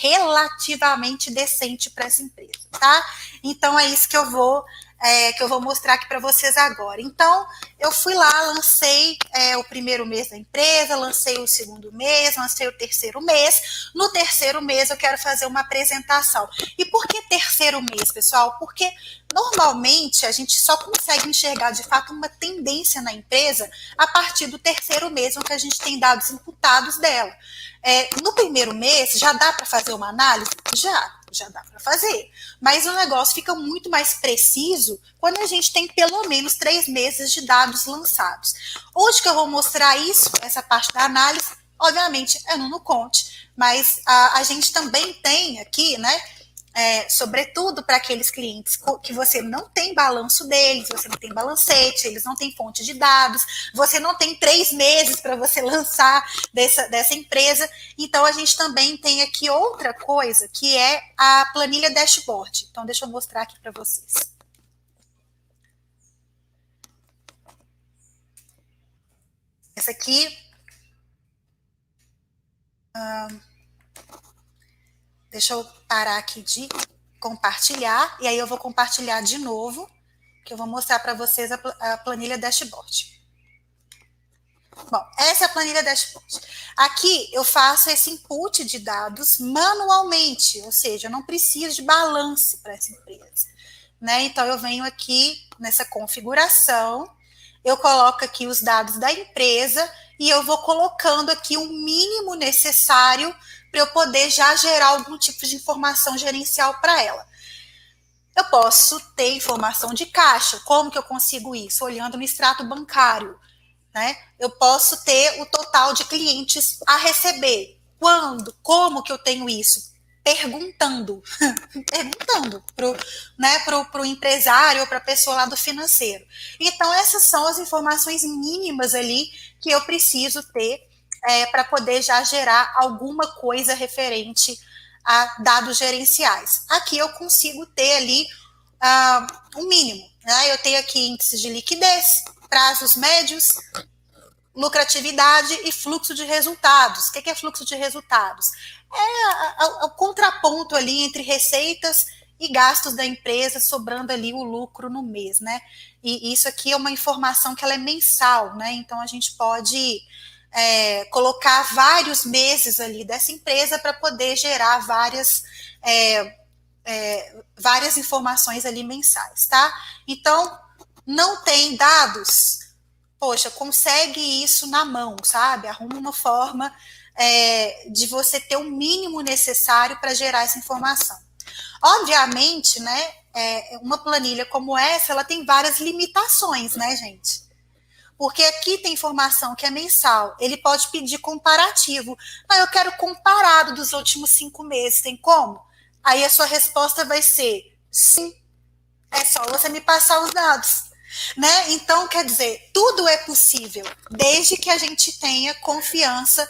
relativamente decente para essa empresa, tá? Então é isso que eu vou é, que eu vou mostrar aqui para vocês agora. Então, eu fui lá, lancei é, o primeiro mês da empresa, lancei o segundo mês, lancei o terceiro mês. No terceiro mês, eu quero fazer uma apresentação. E por que terceiro mês, pessoal? Porque normalmente a gente só consegue enxergar de fato uma tendência na empresa a partir do terceiro mês, onde a gente tem dados imputados dela. É, no primeiro mês, já dá para fazer uma análise? Já já dá para fazer. Mas o negócio fica muito mais preciso quando a gente tem pelo menos três meses de dados lançados. Onde que eu vou mostrar isso, essa parte da análise? Obviamente é no Nuconte, mas a, a gente também tem aqui, né, é, sobretudo para aqueles clientes que você não tem balanço deles, você não tem balancete, eles não têm fonte de dados, você não tem três meses para você (laughs) lançar dessa, dessa empresa. Então, a gente também tem aqui outra coisa, que é a planilha dashboard. Então, deixa eu mostrar aqui para vocês. Essa aqui. Hum, Deixa eu parar aqui de compartilhar, e aí eu vou compartilhar de novo, que eu vou mostrar para vocês a, a planilha dashboard. Bom, essa é a planilha dashboard. Aqui eu faço esse input de dados manualmente, ou seja, eu não preciso de balanço para essa empresa. Né? Então eu venho aqui nessa configuração, eu coloco aqui os dados da empresa e eu vou colocando aqui o mínimo necessário para eu poder já gerar algum tipo de informação gerencial para ela. Eu posso ter informação de caixa, como que eu consigo isso? Olhando no extrato bancário. Né? Eu posso ter o total de clientes a receber. Quando? Como que eu tenho isso? Perguntando, (laughs) perguntando para o né, pro, pro empresário ou para a pessoa lá do financeiro. Então, essas são as informações mínimas ali que eu preciso ter é, para poder já gerar alguma coisa referente a dados gerenciais. Aqui eu consigo ter ali uh, um mínimo. Né? Eu tenho aqui índices de liquidez, prazos médios, lucratividade e fluxo de resultados. O que é fluxo de resultados? É o contraponto ali entre receitas e gastos da empresa, sobrando ali o lucro no mês, né? E isso aqui é uma informação que ela é mensal, né? Então a gente pode é, colocar vários meses ali dessa empresa para poder gerar várias, é, é, várias informações ali mensais, tá? Então, não tem dados, poxa, consegue isso na mão, sabe? Arruma uma forma é, de você ter o mínimo necessário para gerar essa informação. Obviamente, né, é, uma planilha como essa, ela tem várias limitações, né, gente? Porque aqui tem informação que é mensal. Ele pode pedir comparativo. Mas eu quero comparado dos últimos cinco meses. Tem como? Aí a sua resposta vai ser sim. É só você me passar os dados. Né? Então, quer dizer, tudo é possível, desde que a gente tenha confiança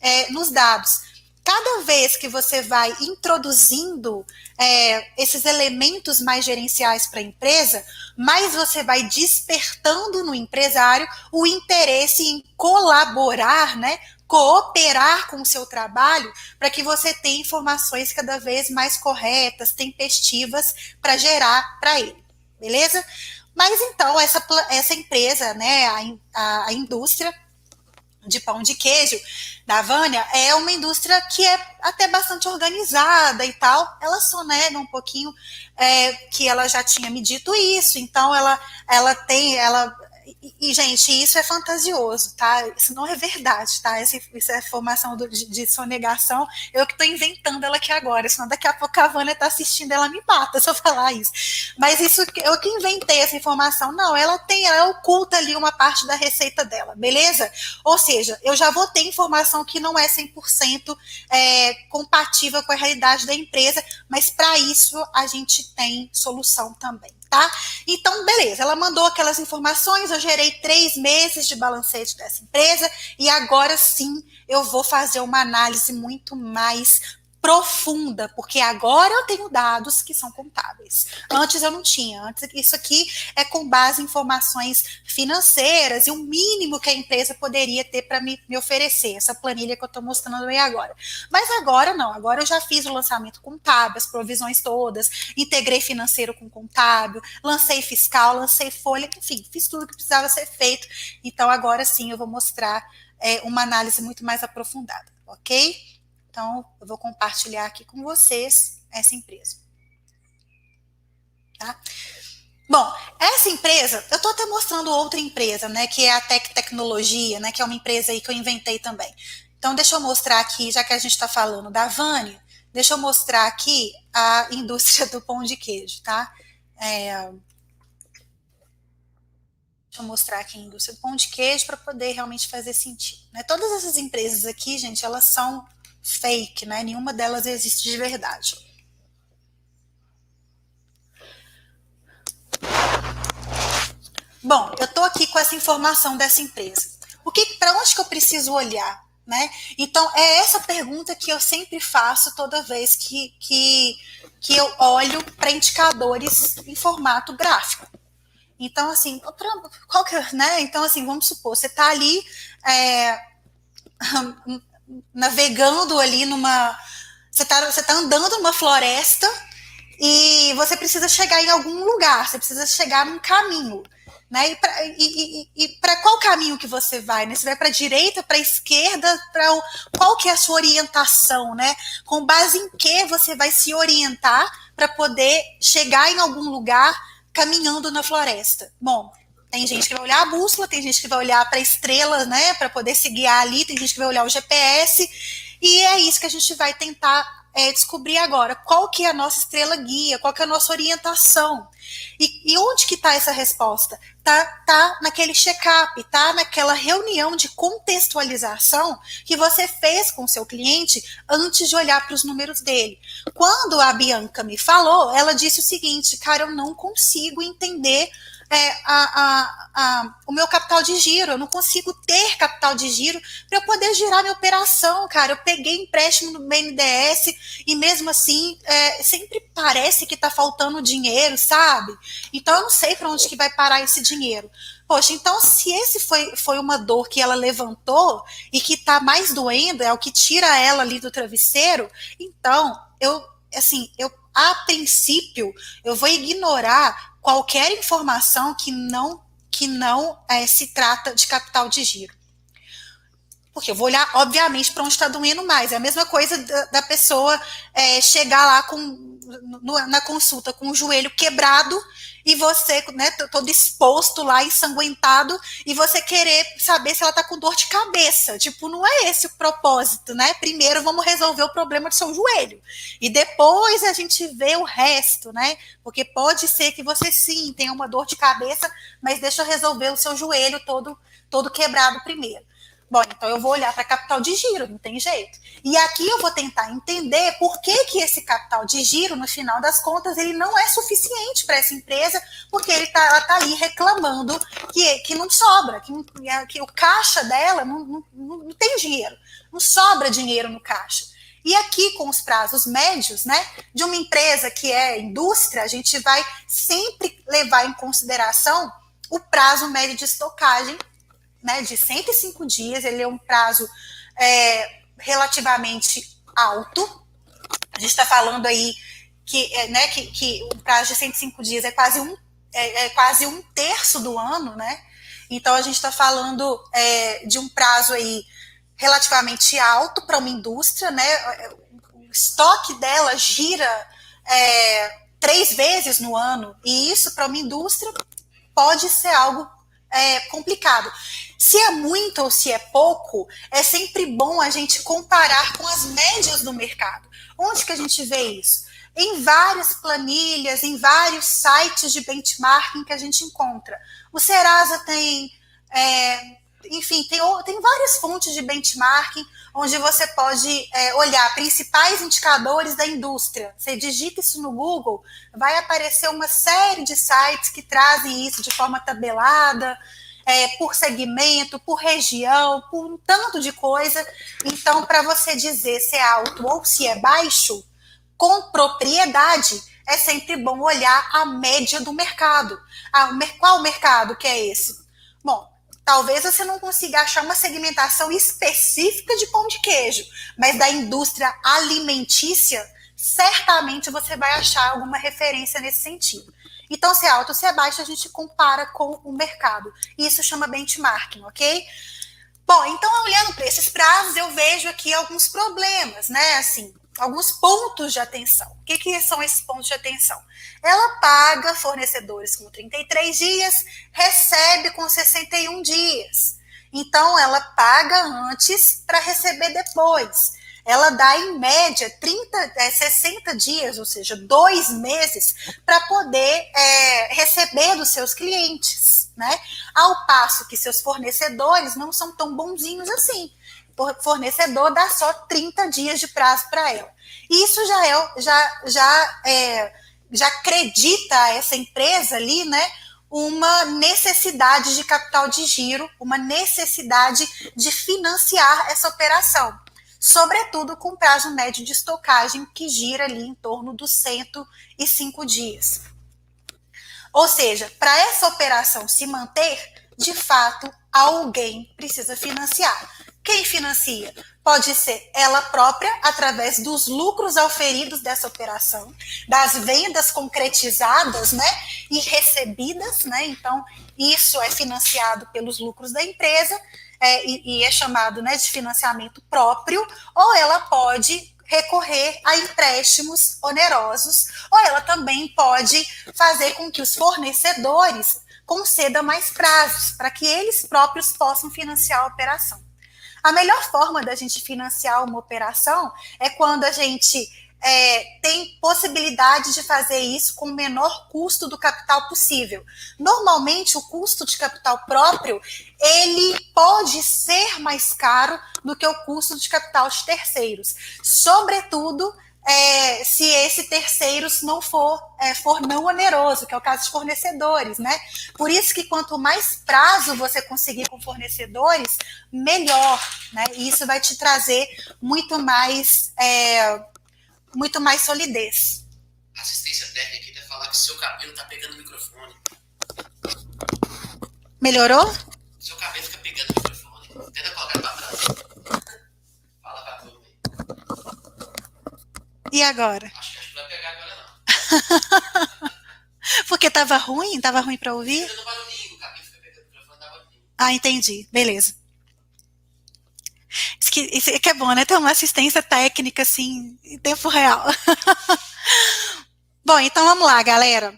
é, nos dados. Cada vez que você vai introduzindo é, esses elementos mais gerenciais para a empresa, mais você vai despertando no empresário o interesse em colaborar, né, cooperar com o seu trabalho para que você tenha informações cada vez mais corretas, tempestivas para gerar para ele, beleza? Mas então essa, essa empresa, né, a, a, a indústria de pão de queijo da Vânia é uma indústria que é até bastante organizada e tal. Ela só nega um pouquinho é, que ela já tinha me dito isso, então ela, ela tem, ela e, gente, isso é fantasioso, tá? Isso não é verdade, tá? Essa, isso é formação do, de, de sonegação. Eu que estou inventando ela aqui agora, senão daqui a pouco a Vânia está assistindo, ela me mata se eu falar isso. Mas isso, eu que inventei essa informação. Não, ela tem, ela oculta ali uma parte da receita dela, beleza? Ou seja, eu já vou ter informação que não é 100% é, compatível com a realidade da empresa, mas para isso a gente tem solução também tá? Então, beleza, ela mandou aquelas informações, eu gerei três meses de balancete dessa empresa e agora sim eu vou fazer uma análise muito mais profunda, porque agora eu tenho dados que são contábeis. Antes eu não tinha. Antes isso aqui é com base em informações financeiras e o mínimo que a empresa poderia ter para me, me, oferecer, essa planilha que eu estou mostrando aí agora. Mas agora não, agora eu já fiz o lançamento contábil, as provisões todas, integrei financeiro com contábil, lancei fiscal, lancei folha, enfim, fiz tudo que precisava ser feito. Então agora sim eu vou mostrar é, uma análise muito mais aprofundada, ok? Então, eu vou compartilhar aqui com vocês essa empresa. Tá? Bom, essa empresa, eu estou até mostrando outra empresa, né, que é a Tec Tecnologia, né, que é uma empresa aí que eu inventei também. Então, deixa eu mostrar aqui, já que a gente está falando da Vânia, deixa eu mostrar aqui a (laughs) indústria do pão de queijo, tá? É, Deixa eu mostrar aqui a indústria do pão de queijo para poder realmente fazer sentido. Né? Todas essas empresas aqui, gente, elas são fake, né? Nenhuma delas existe de verdade. Bom, eu estou aqui com essa informação dessa empresa. O que, para onde que eu preciso olhar, né? Então é essa pergunta que eu sempre faço toda vez que, que, que eu olho para indicadores em formato gráfico. Então assim, qual que, é, né? Então assim, vamos supor, você está ali é, navegando ali numa. Você está você tá andando numa floresta e você precisa chegar em algum lugar, você precisa chegar num caminho. Né? E para qual caminho que você vai? Né? Você vai para a direita, para a esquerda, para qual que é a sua orientação, né? Com base em que você vai se orientar para poder chegar em algum lugar caminhando na floresta? Bom, tem gente que vai olhar a bússola, tem gente que vai olhar para a estrela, né, para poder se guiar ali, tem gente que vai olhar o GPS, e é isso que a gente vai tentar é, descobrir agora. Qual que é a nossa estrela guia, qual que é a nossa orientação. E, e onde que está essa resposta? Tá, tá naquele check-up, tá naquela reunião de contextualização que você fez com o seu cliente antes de olhar para os números dele. Quando a Bianca me falou, ela disse o seguinte, cara, eu não consigo entender é, a, a, a, o meu capital de giro, eu não consigo ter capital de giro para eu poder girar minha operação, cara. Eu peguei empréstimo no BNDES e mesmo assim é, sempre parece que está faltando dinheiro, sabe? Então eu não sei para onde que vai parar esse dinheiro. Poxa, então se esse foi, foi uma dor que ela levantou e que está mais doendo, é o que tira ela ali do travesseiro, então eu, assim, eu a princípio eu vou ignorar qualquer informação que não que não é, se trata de capital de giro. Porque eu vou olhar, obviamente, para onde está doendo mais. É a mesma coisa da, pessoa é, chegar lá com, no, na consulta com o joelho quebrado e você, né, todo exposto lá, ensanguentado, e você querer saber se ela tá com dor de cabeça. Tipo, não é esse o propósito, né? Primeiro vamos resolver o problema do seu joelho. E depois a gente vê o resto, né? Porque pode ser que você sim tenha uma dor de cabeça, mas deixa eu resolver o seu joelho todo, todo quebrado primeiro. Bom, então eu vou olhar para capital de giro, não tem jeito. E aqui eu vou tentar entender por que, que esse capital de giro, no final das contas, ele não é suficiente para essa empresa, porque ele tá, ela está ali reclamando que, que não sobra, que, que o caixa dela não, não, não tem dinheiro, não sobra dinheiro no caixa. E aqui, com os prazos médios, né, de uma empresa que é indústria, a gente vai sempre levar em consideração o prazo médio de estocagem né, de 105 dias, ele é um prazo é, relativamente alto. A gente está falando aí que, é, né, que, que o prazo de 105 dias é quase um, é, é quase um terço do ano, né? Então a gente está falando é, de um prazo aí relativamente alto para uma indústria, né? O estoque dela gira é, três vezes no ano, e isso para uma indústria pode ser algo é, complicado. Se é muito ou se é pouco, é sempre bom a gente comparar com as médias do mercado. Onde que a gente vê isso? Em várias planilhas, em vários sites de benchmarking que a gente encontra. O Serasa tem, é, enfim, tem, tem várias fontes de benchmarking onde você pode é, olhar principais indicadores da indústria. Você digita isso no Google, vai aparecer uma série de sites que trazem isso de forma tabelada é, por segmento, por região, por um tanto de coisa. Então, para você dizer se é alto ou se é baixo, com propriedade, é sempre bom olhar a média do mercado. Ah, qual mercado que é esse? Bom, talvez você não consiga achar uma segmentação específica de pão de queijo, mas da indústria alimentícia, certamente você vai achar alguma referência nesse sentido. Então, se é alto ou se é baixo, a gente compara com o mercado. Isso chama benchmarking, ok? Bom, então, olhando para esses prazos, eu vejo aqui alguns problemas, né? Assim, alguns pontos de atenção. O que, que são esses pontos de atenção? Ela paga fornecedores com 33 dias, recebe com 61 dias. Então, ela paga antes para receber depois ela dá em média 30, é, 60 dias, ou seja, dois meses, para poder é, receber dos seus clientes, né? Ao passo que seus fornecedores não são tão bonzinhos assim. Fornecedor dá só 30 dias de prazo para ela. Isso já é, já, já, é, já acredita a essa empresa ali, né? uma necessidade de capital de giro, uma necessidade de financiar essa operação sobretudo com prazo médio de estocagem que gira ali em torno dos 105 dias. Ou seja, para essa operação se manter, de fato, alguém precisa financiar. Quem financia? Pode ser ela própria, através dos lucros auferidos dessa operação, das vendas concretizadas né, e recebidas, né? Então, isso é financiado pelos lucros da empresa, é, e, e é chamado né, de financiamento próprio, ou ela pode recorrer a empréstimos onerosos, ou ela também pode fazer com que os fornecedores concedam mais prazos para que eles próprios possam financiar a operação. A melhor forma da gente financiar uma operação é quando a gente é, tem possibilidade de fazer isso com o menor custo do capital possível. Normalmente, o custo de capital próprio ele pode ser mais caro do que o custo de capital de terceiros, sobretudo é, se esse terceiros não for, é, for não oneroso, que é o caso de fornecedores, né? Por isso que quanto mais prazo você conseguir com fornecedores, melhor, né? E isso vai te trazer muito mais é, muito mais solidez. assistência técnica quer falar que seu cabelo tá pegando o microfone. Melhorou? Seu cabelo fica pegando o microfone. Tenta colocar pra trás. Fala pra turma aí. E agora? Acho que, acho que não vai pegar agora não. (laughs) Porque tava ruim? Tava ruim pra ouvir? Ah, entendi. Beleza. Isso que, isso que é bom, né? Ter uma assistência técnica, assim, em tempo real. (laughs) bom, então vamos lá, galera.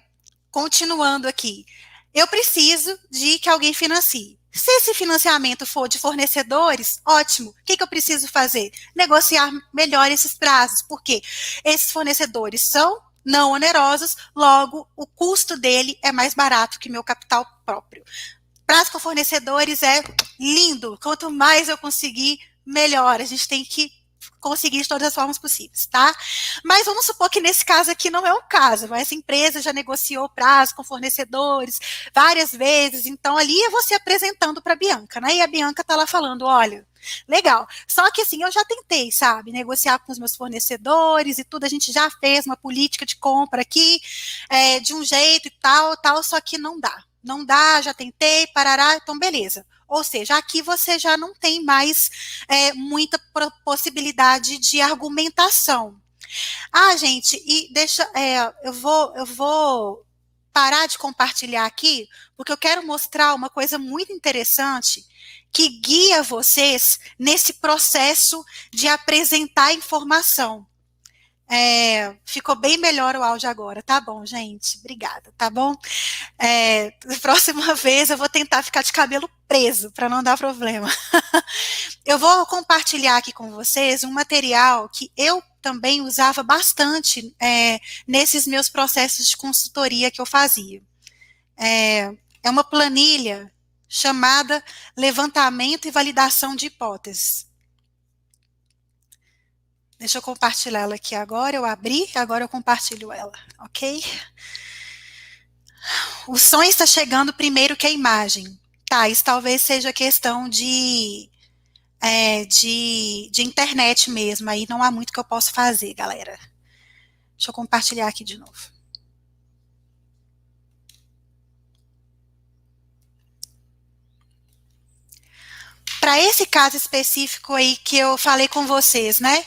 Continuando aqui. Eu preciso de que alguém financie. Se esse financiamento for de fornecedores, ótimo. O que, que, eu preciso fazer? Negociar melhor esses prazos, porque esses fornecedores são não onerosos, logo o custo dele é mais barato que meu capital próprio. Prazo com fornecedores é lindo. Quanto mais eu conseguir, melhor. A gente tem que conseguir de todas as formas possíveis, tá? Mas vamos supor que nesse caso aqui não é o caso, essa empresa já negociou prazo com fornecedores várias vezes, então ali é você apresentando para a Bianca, né? E a Bianca tá lá falando, olha, legal. Só que assim, eu já tentei, sabe, negociar com os meus fornecedores e tudo, a gente já fez uma política de compra aqui, é, de um jeito e tal, tal, só que não dá. Não dá, já tentei, parará, então beleza. Ou seja, aqui você já não tem mais é, muita possibilidade de argumentação. Ah, gente, e deixa, é, eu vou, eu vou parar de compartilhar aqui, porque eu quero mostrar uma coisa muito interessante que guia vocês nesse processo de apresentar informação. É, ficou bem melhor o áudio agora, tá bom, gente? Obrigada, tá bom? É, próxima (laughs) vez eu vou tentar ficar de cabelo preso para não dar problema. (laughs) eu vou compartilhar aqui com vocês um material que eu também usava bastante é, nesses meus processos de consultoria que eu fazia. É, é uma planilha chamada Levantamento e Validação de Hipóteses. Deixa eu compartilhar ela aqui agora. Eu abri, agora eu compartilho ela, ok? O som está chegando primeiro que a imagem. Tá, isso talvez seja questão de, é, de, de internet mesmo. Aí não há muito que eu possa fazer, galera. Deixa eu compartilhar aqui de novo. Para esse caso específico aí que eu falei com vocês, né?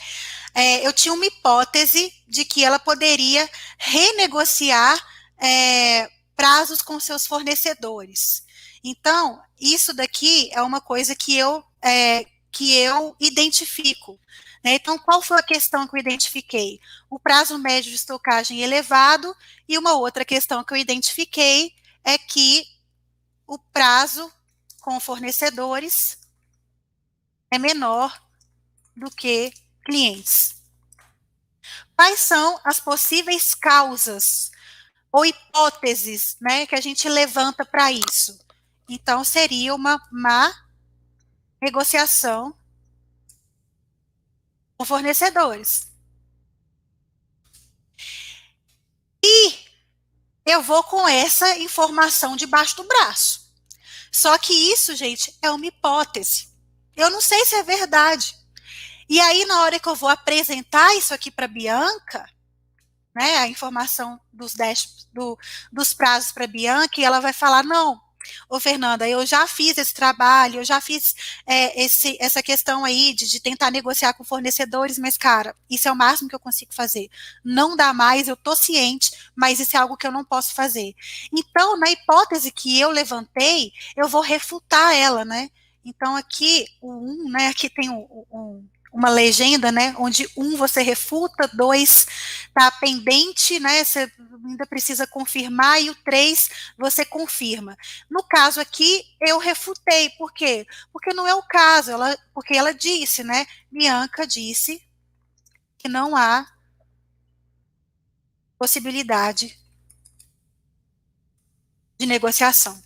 é, eu tinha uma hipótese de que ela poderia renegociar é, prazos com seus fornecedores. Então, isso daqui é uma coisa que eu, é, que eu identifico. Né? Então, qual foi a questão que eu identifiquei? O prazo médio de estocagem elevado, e uma outra questão que eu identifiquei é que o prazo com fornecedores é menor do que clientes. Quais são as possíveis causas ou hipóteses né, que a gente levanta para isso? Então, seria uma má negociação com fornecedores. E eu vou com essa informação debaixo do braço. Só que isso, gente, é uma hipótese. Eu não sei se é verdade. E aí, na hora que eu vou apresentar isso aqui para Bianca, né, a informação dos, dez, do, dos prazos para Bianca, e ela vai falar: não, ô Fernanda, eu já fiz esse trabalho, eu já fiz é, esse, essa questão aí de, de, tentar negociar com fornecedores, mas, cara, isso é o máximo que eu consigo fazer. Não dá mais, eu tô ciente, mas isso é algo que eu não posso fazer. Então, na hipótese que eu levantei, eu vou refutar ela, né? Então, aqui, o 1, um, né, aqui tem um, um uma legenda, né, onde um você refuta, dois está pendente, né, você ainda precisa confirmar, e o três você confirma. No caso aqui, eu refutei, por quê? Porque não é o caso, ela, porque ela disse, né, Bianca disse que não há possibilidade de negociação.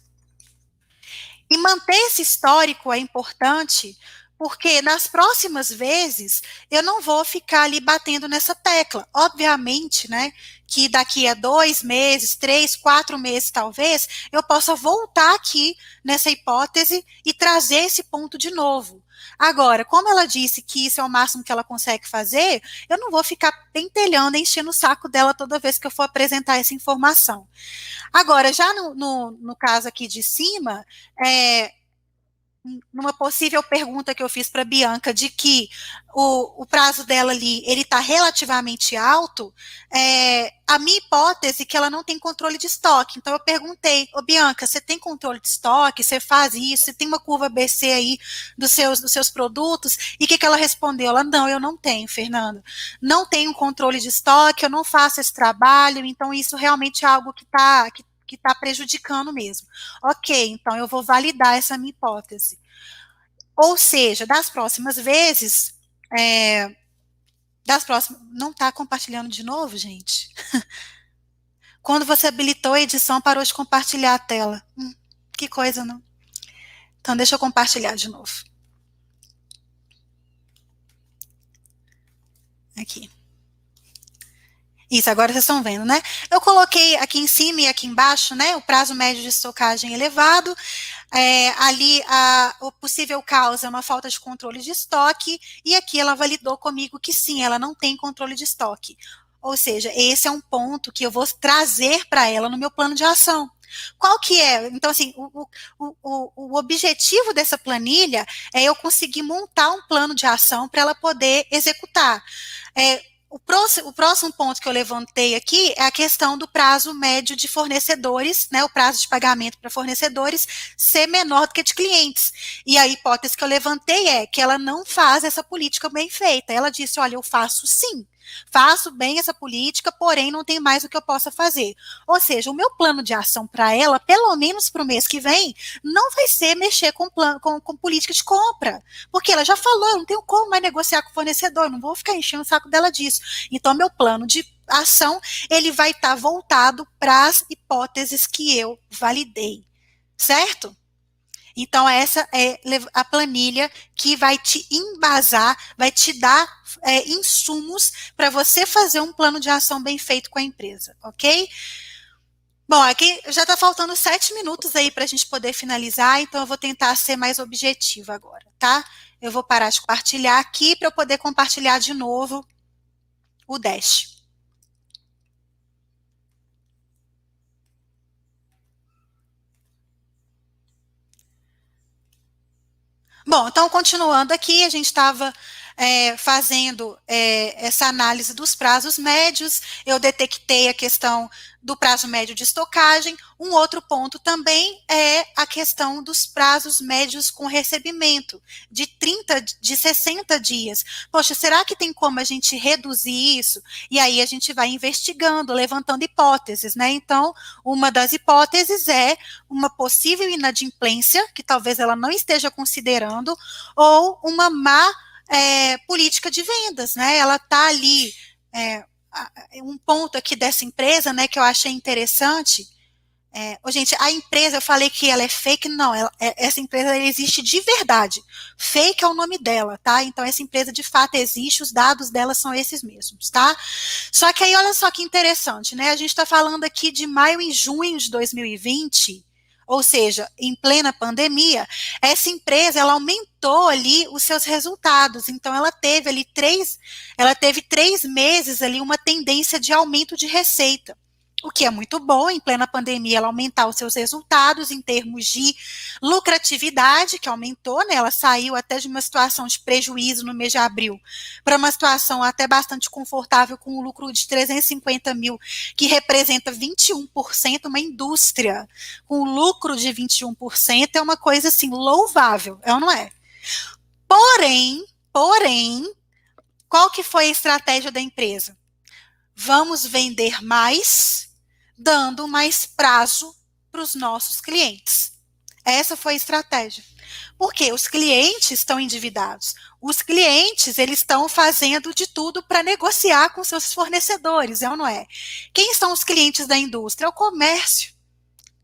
E manter esse histórico é importante porque nas próximas vezes eu não vou ficar ali batendo nessa tecla. Obviamente, né, que daqui a dois meses, três, quatro meses talvez, eu possa voltar aqui nessa hipótese e trazer esse ponto de novo. Agora, como ela disse que isso é o máximo que ela consegue fazer, eu não vou ficar pentelhando, enchendo o saco dela toda vez que eu for apresentar essa informação. Agora, já no, no, no caso aqui de cima, é, numa possível pergunta que eu fiz para Bianca de que o, o, prazo dela ali ele está relativamente alto, é, a minha hipótese é que ela não tem controle de estoque. Então eu perguntei, ô Bianca, você tem controle de estoque? Você faz isso? Você tem uma curva BC aí dos seus, dos seus produtos? E o que, que ela respondeu? Ela, não, eu não tenho, Fernando. Não tenho controle de estoque, eu não faço esse trabalho, então isso realmente é algo que está que que está prejudicando mesmo. Ok, então eu vou validar essa minha hipótese. Ou seja, das próximas vezes, é, das próximas. Não está compartilhando de novo, gente? (laughs) Quando você habilitou a edição, parou de compartilhar a tela. Hum, que coisa, não? Então, deixa eu compartilhar de novo. Aqui. Isso, agora vocês estão vendo, né? Eu coloquei aqui em cima e aqui embaixo, né? O prazo médio de estocagem elevado. É, ali a, o possível causa é uma falta de controle de estoque, e aqui ela validou comigo que sim, ela não tem controle de estoque. Ou seja, esse é um ponto que eu vou trazer para ela no meu plano de ação. Qual que é? Então, assim, o, o, o, o, objetivo dessa planilha é eu conseguir montar um plano de ação para ela poder executar. É, o próximo, o próximo ponto que eu levantei aqui é a questão do prazo médio de fornecedores, né, o prazo de pagamento para fornecedores ser menor do que de clientes. E a hipótese que eu levantei é que ela não faz essa política bem feita. Ela disse: olha, eu faço sim. Faço bem essa política, porém não tem mais o que eu possa fazer. Ou seja, o meu plano de ação para ela, pelo menos para o mês que vem, não vai ser mexer com, plano, com, com, política de compra. Porque ela já falou, eu não tenho como mais negociar com o fornecedor, não vou ficar enchendo o saco dela disso. Então, meu plano de ação, ele vai estar tá voltado para as hipóteses que eu validei. Certo? Então, essa é a planilha que vai te embasar, vai te dar é, insumos para você fazer um plano de ação bem feito com a empresa, ok? Bom, aqui já está faltando sete minutos aí para a gente poder finalizar, então eu vou tentar ser mais objetiva agora, tá? Eu vou parar de compartilhar aqui para eu poder compartilhar de novo o Dash. Bom, então continuando aqui, a gente estava é, fazendo é, essa análise dos prazos médios, eu detectei a questão do prazo médio de estocagem. Um outro ponto também é a questão dos prazos médios com recebimento, de 30, de 60 dias. Poxa, será que tem como a gente reduzir isso? E aí a gente vai investigando, levantando hipóteses, né? Então, uma das hipóteses é uma possível inadimplência, que talvez ela não esteja considerando, ou uma má é, política de vendas, né? Ela está ali. É, um ponto aqui dessa empresa, né, que eu achei interessante. É, oh, gente, a empresa, eu falei que ela é fake, não, ela, é, essa empresa existe de verdade. Fake é o nome dela, tá? Então, essa empresa de fato existe, os dados dela são esses mesmos, tá? Só que aí, olha só que interessante, né? A gente está falando aqui de maio e junho de 2020, ou seja, em plena pandemia, essa empresa ela aumentou ali os seus resultados. Então, ela teve ali três, ela teve três meses ali uma tendência de aumento de receita o que é muito bom em plena pandemia ela aumentar os seus resultados em termos de lucratividade, que aumentou, né? Ela saiu até de uma situação de prejuízo no mês de abril para uma situação até bastante confortável com um lucro de 350 mil, que representa 21%, uma indústria com lucro de 21% é uma coisa assim louvável, é ou não é? Porém, porém, qual que foi a estratégia da empresa? Vamos vender mais dando mais prazo para os nossos clientes. Essa foi a estratégia. Porque os clientes estão endividados. Os clientes, eles estão fazendo de tudo para negociar com seus fornecedores, é ou não é? Quem são os clientes da indústria? É o comércio.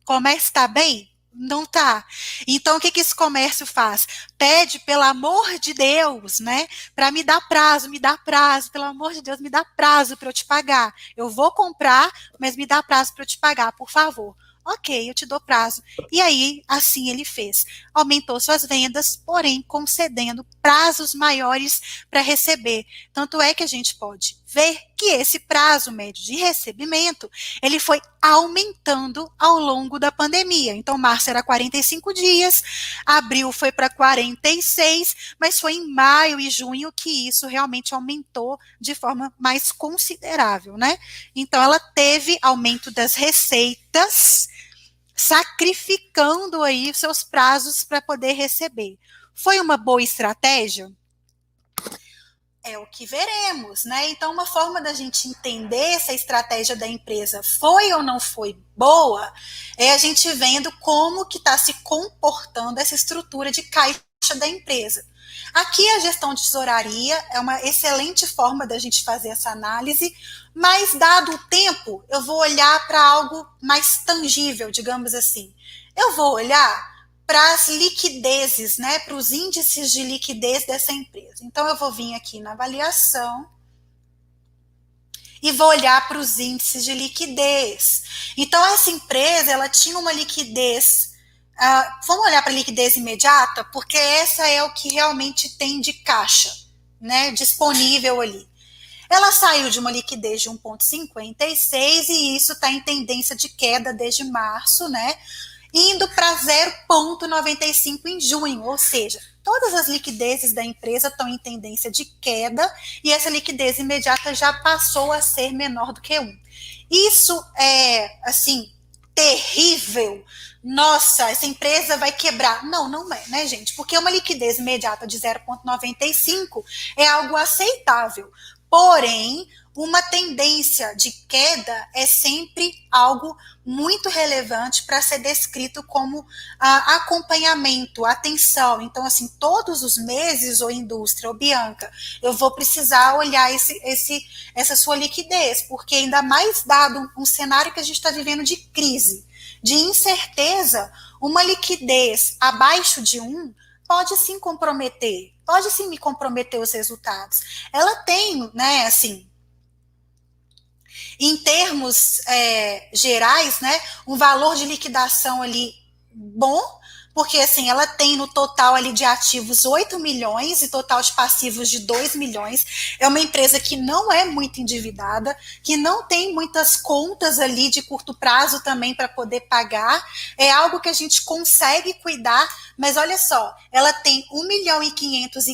O comércio está bem? Não tá. Então, o que, que esse comércio faz? Pede, pelo amor de Deus, né? Para me dar prazo, me dá prazo, pelo amor de Deus, me dá prazo para eu te pagar. Eu vou comprar, mas me dá prazo para eu te pagar, por favor. Ok, eu te dou prazo. E aí, assim ele fez. Aumentou suas vendas, porém concedendo prazos maiores para receber. Tanto é que a gente pode ver que esse prazo médio de recebimento, ele foi aumentando ao longo da pandemia. Então, março era 45 dias, abril foi para 46, mas foi em maio e junho que isso realmente aumentou de forma mais considerável, né? Então, ela teve aumento das receitas, sacrificando aí seus prazos para poder receber. Foi uma boa estratégia? É o que veremos, né? Então, uma forma da gente entender se a estratégia da empresa foi ou não foi boa é a gente vendo como que está se comportando essa estrutura de caixa da empresa. Aqui a gestão de tesouraria é uma excelente forma da gente fazer essa análise, mas dado o tempo, eu vou olhar para algo mais tangível, digamos assim. Eu vou olhar para as liquidezes, né, para os índices de liquidez dessa empresa. Então, eu vou vir aqui na avaliação e vou olhar para os índices de liquidez. Então, essa empresa, ela tinha uma liquidez. Uh, vamos olhar para a liquidez imediata, porque essa é o que realmente tem de caixa, né, disponível ali. Ela saiu de uma liquidez de 1,56 e isso está em tendência de queda desde março, né? Indo para 0,95 em junho, ou seja, todas as liquidezes da empresa estão em tendência de queda e essa liquidez imediata já passou a ser menor do que 1. Isso é, assim, terrível. Nossa, essa empresa vai quebrar. Não, não é, né, gente? Porque uma liquidez imediata de 0,95 é algo aceitável. Porém, uma tendência de queda é sempre algo muito relevante para ser descrito como ah, acompanhamento, atenção. Então, assim, todos os meses, ou indústria, ou Bianca, eu vou precisar olhar esse, esse, essa sua liquidez, porque ainda mais dado um, um cenário que a gente está vivendo de crise, de incerteza, uma liquidez abaixo de um pode sim comprometer, pode sim me comprometer os resultados. Ela tem, né, assim, em termos é, gerais, né, um valor de liquidação ali bom, porque assim, ela tem no total ali de ativos 8 milhões e total de passivos de 2 milhões. É uma empresa que não é muito endividada, que não tem muitas contas ali de curto prazo também para poder pagar. É algo que a gente consegue cuidar, mas olha só, ela tem 1 milhão e 500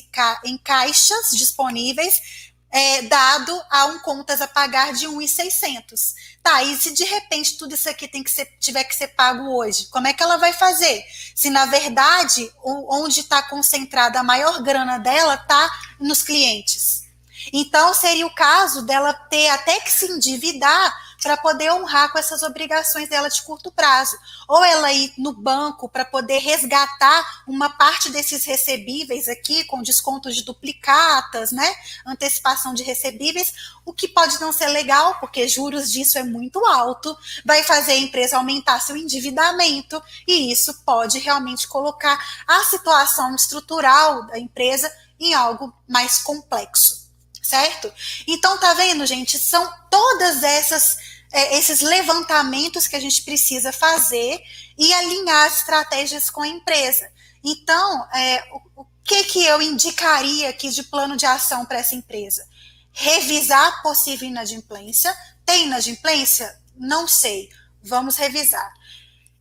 em caixas disponíveis é, dado a um contas a pagar de 1,600. Tá, e se de repente tudo isso aqui tem que ser, tiver que ser pago hoje, como é que ela vai fazer? Se na verdade onde está concentrada a maior grana dela está nos clientes. Então seria o caso dela ter até que se endividar para poder honrar com essas obrigações dela de curto prazo. Ou ela ir no banco para poder resgatar uma parte desses recebíveis aqui, com descontos de duplicatas, né? Antecipação de recebíveis, o que pode não ser legal, porque juros disso é muito alto, vai fazer a empresa aumentar seu endividamento, e isso pode realmente colocar a situação estrutural da empresa em algo mais complexo certo? Então, tá vendo, gente? São todas essas é, esses levantamentos que a gente precisa fazer e alinhar as estratégias com a empresa. Então, é, o, o que, que eu indicaria aqui de plano de ação para essa empresa? Revisar possível inadimplência. Tem inadimplência? Não sei. Vamos revisar.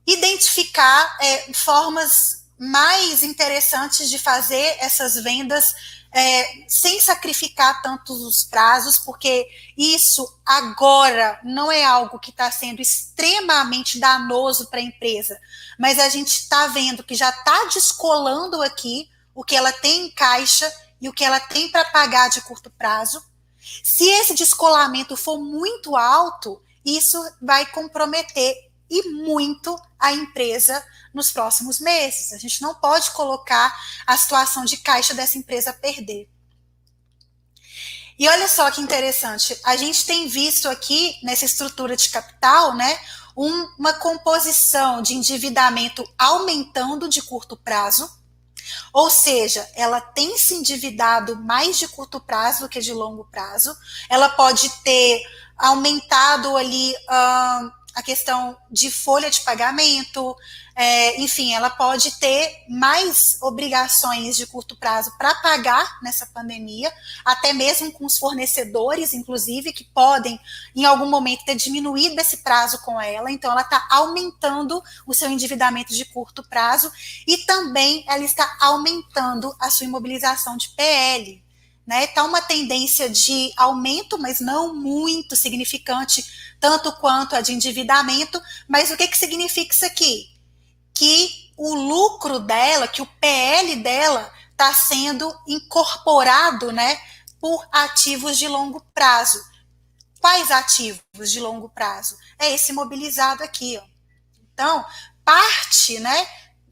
Identificar é, formas mais interessantes de fazer essas vendas é, sem sacrificar tantos os prazos, porque isso agora não é algo que está sendo extremamente danoso para a empresa, mas a gente está vendo que já está descolando aqui o que ela tem em caixa e o que ela tem para pagar de curto prazo. Se esse descolamento for muito alto, isso vai comprometer e muito a empresa nos próximos meses. A gente não pode colocar a situação de caixa dessa empresa a perder. E olha só que interessante, a gente tem visto aqui nessa estrutura de capital, né, um, uma composição de endividamento aumentando de curto prazo, ou seja, ela tem se endividado mais de curto prazo do que de longo prazo, ela pode ter aumentado ali uh, a questão de folha de pagamento, é, enfim, ela pode ter mais obrigações de curto prazo para pagar nessa pandemia, até mesmo com os fornecedores, inclusive, que podem, em algum momento, ter diminuído esse prazo com ela. Então, ela está aumentando o seu endividamento de curto prazo e também ela está aumentando a sua imobilização de PL. Né, tá uma tendência de aumento, mas não muito significante, tanto quanto a de endividamento. Mas o que, que significa isso aqui? que o lucro dela, que o PL dela está sendo incorporado, né, por ativos de longo prazo. Quais ativos de longo prazo? É esse mobilizado aqui, ó. Então, parte, né,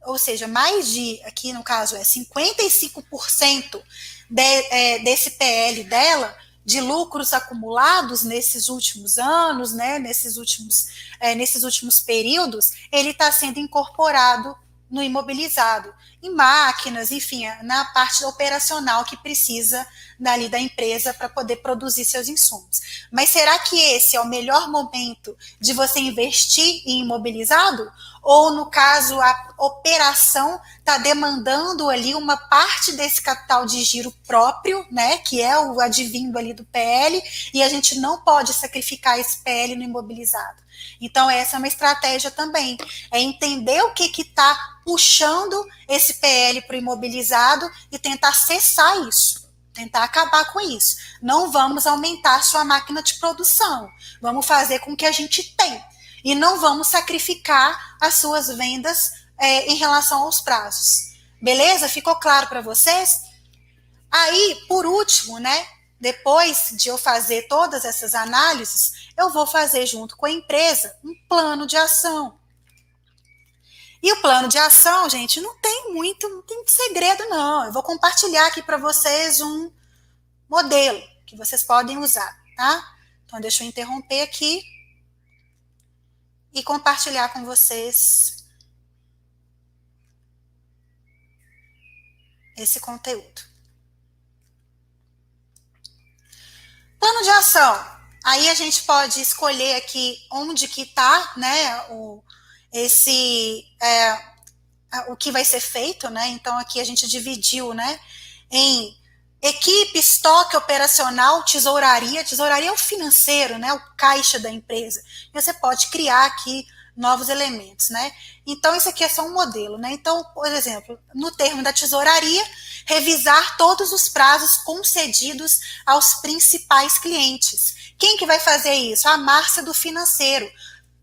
ou seja, mais de, aqui no caso é 55% de, é, desse PL dela de lucros acumulados nesses últimos anos, né, nesses últimos, é, nesses últimos períodos, ele está sendo incorporado no imobilizado, em máquinas, enfim, na parte operacional que precisa dali da empresa para poder produzir seus insumos. Mas será que esse é o melhor momento de você investir em imobilizado? Ou, no caso, a operação está demandando ali uma parte desse capital de giro próprio, né, que é o advindo ali do PL, e a gente não pode sacrificar esse PL no imobilizado. Então, essa é uma estratégia também, é entender o que está puxando esse PL para o imobilizado e tentar cessar isso tentar acabar com isso. Não vamos aumentar sua máquina de produção. Vamos fazer com que a gente tem. E não vamos sacrificar as suas vendas é, em relação aos prazos. Beleza? Ficou claro para vocês? Aí, por último, né? Depois de eu fazer todas essas análises, eu vou fazer junto com a empresa um plano de ação. E o plano de ação, gente, não tem muito, não tem segredo, não. Eu vou compartilhar aqui para vocês um modelo que vocês podem usar, tá? Então, deixa eu interromper aqui e compartilhar com vocês esse conteúdo. Plano de ação. Aí a gente pode escolher aqui onde que está, né, o, esse é, o que vai ser feito, né? Então aqui a gente dividiu, né, em equipe, estoque operacional, tesouraria. Tesouraria é o financeiro, né, o caixa da empresa. E você pode criar aqui novos elementos, né? Então isso aqui é só um modelo, né? Então, por exemplo, no termo da tesouraria, revisar todos os prazos concedidos aos principais clientes. Quem que vai fazer isso? A Márcia do financeiro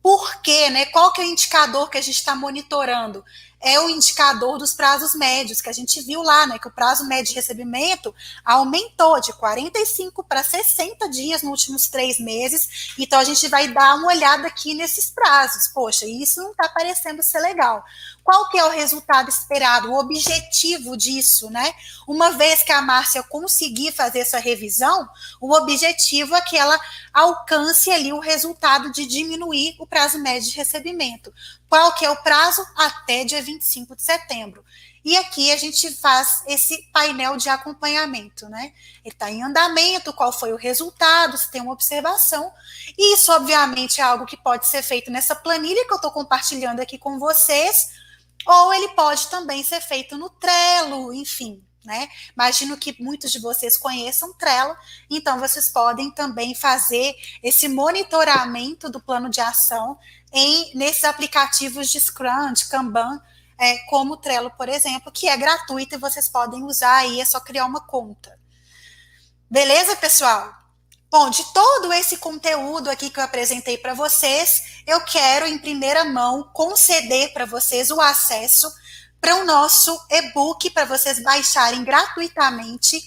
por quê, né? Qual que é o indicador que a gente está monitorando? É o indicador dos prazos médios, que a gente viu lá, né? Que o prazo médio de recebimento aumentou de 45 para 60 dias nos últimos três meses. Então a gente vai dar uma olhada aqui nesses prazos. Poxa, isso não está parecendo ser legal. Qual que é o resultado esperado, o objetivo disso, né? Uma vez que a Márcia conseguir fazer essa revisão, o objetivo é que ela alcance ali o resultado de diminuir o prazo médio de recebimento. Qual que é o prazo? Até dia 25 de setembro. E aqui a gente faz esse painel de acompanhamento, né? Ele está em andamento, qual foi o resultado, se tem uma observação. E isso, obviamente, é algo que pode ser feito nessa planilha que eu estou compartilhando aqui com vocês, ou ele pode também ser feito no Trello, enfim, né? Imagino que muitos de vocês conheçam Trello, então vocês podem também fazer esse monitoramento do plano de ação em nesses aplicativos de Scrum, de Kanban, é, como o Trello, por exemplo, que é gratuito e vocês podem usar aí, é só criar uma conta. Beleza, pessoal? Bom, de todo esse conteúdo aqui que eu apresentei para vocês, eu quero, em primeira mão, conceder para vocês o acesso para o nosso e-book para vocês baixarem gratuitamente,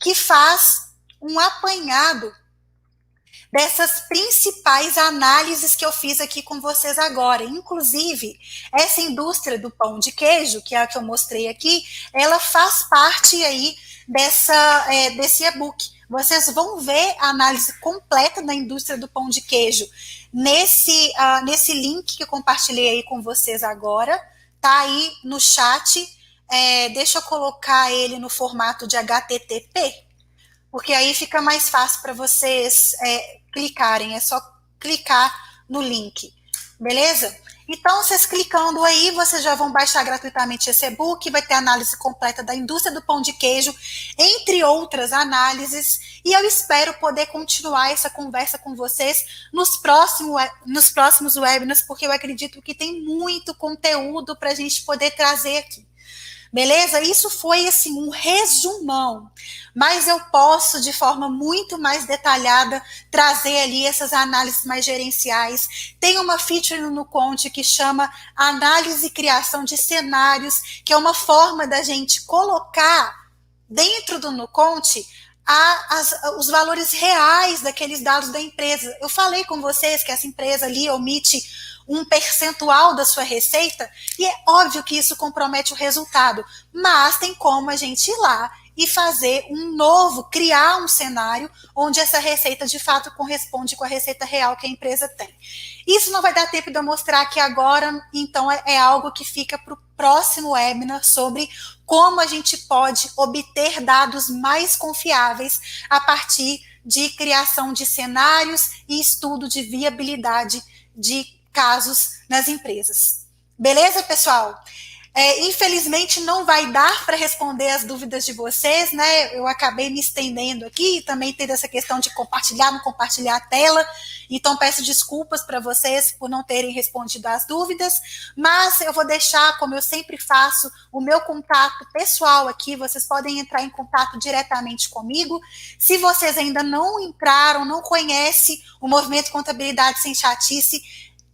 que faz um apanhado dessas principais análises que eu fiz aqui com vocês agora. Inclusive, essa indústria do pão de queijo, que é a que eu mostrei aqui, ela faz parte aí dessa, é, desse e-book. Vocês vão ver a análise completa da indústria do pão de queijo nesse, uh, nesse link que eu compartilhei aí com vocês agora. Tá aí no chat. É, deixa eu colocar ele no formato de HTTP, porque aí fica mais fácil para vocês é, clicarem. É só clicar no link. Beleza? Então, vocês clicando aí, vocês já vão baixar gratuitamente esse e-book, vai ter análise completa da indústria do pão de queijo, entre outras análises, e eu espero poder continuar essa conversa com vocês nos, próximo, nos próximos webinars, porque eu acredito que tem muito conteúdo para a gente poder trazer aqui. Beleza? Isso foi assim um resumão, mas eu posso de forma muito mais detalhada trazer ali essas análises mais gerenciais. Tem uma feature no Conte que chama análise e criação de cenários, que é uma forma da gente colocar dentro do Nuconte a, as, os valores reais daqueles dados da empresa. Eu falei com vocês que essa empresa ali omite um percentual da sua receita, e é óbvio que isso compromete o resultado, mas tem como a gente ir lá e fazer um novo, criar um cenário onde essa receita de fato corresponde com a receita real que a empresa tem. Isso não vai dar tempo de eu mostrar aqui agora, então é, é algo que fica para o próximo webinar sobre como a gente pode obter dados mais confiáveis a partir de criação de cenários e estudo de viabilidade de casos nas empresas. Beleza, pessoal? É, infelizmente não vai dar para responder as dúvidas de vocês, né? Eu acabei me estendendo aqui, também tendo essa questão de compartilhar, não compartilhar a tela. Então peço desculpas para vocês por não terem respondido às dúvidas, mas eu vou deixar, como eu sempre faço, o meu contato pessoal aqui. Vocês podem entrar em contato diretamente comigo. Se vocês ainda não entraram, não conhecem o movimento Contabilidade Sem Chatice,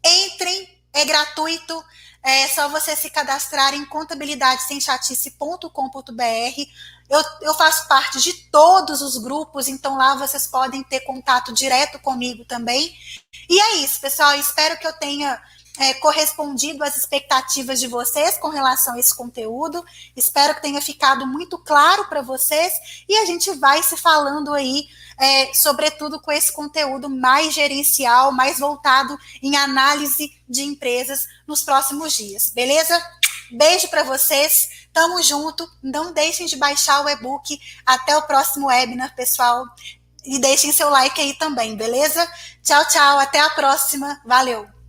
Entrem, é gratuito. É só você se cadastrar em contabilidadesemchatice.com.br. Eu, eu faço parte de todos os grupos, então lá vocês podem ter contato direto comigo também. E é isso, pessoal. Espero que eu tenha é, correspondido às expectativas de vocês com relação a esse conteúdo. Espero que tenha ficado muito claro para vocês e a gente vai se falando aí é, sobretudo com esse conteúdo mais gerencial, mais voltado em análise de empresas nos próximos dias, beleza? Beijo para vocês, tamo junto. Não deixem de baixar o e-book. Até o próximo webinar, pessoal. E deixem seu like aí também, beleza? Tchau, tchau. Até a próxima. Valeu.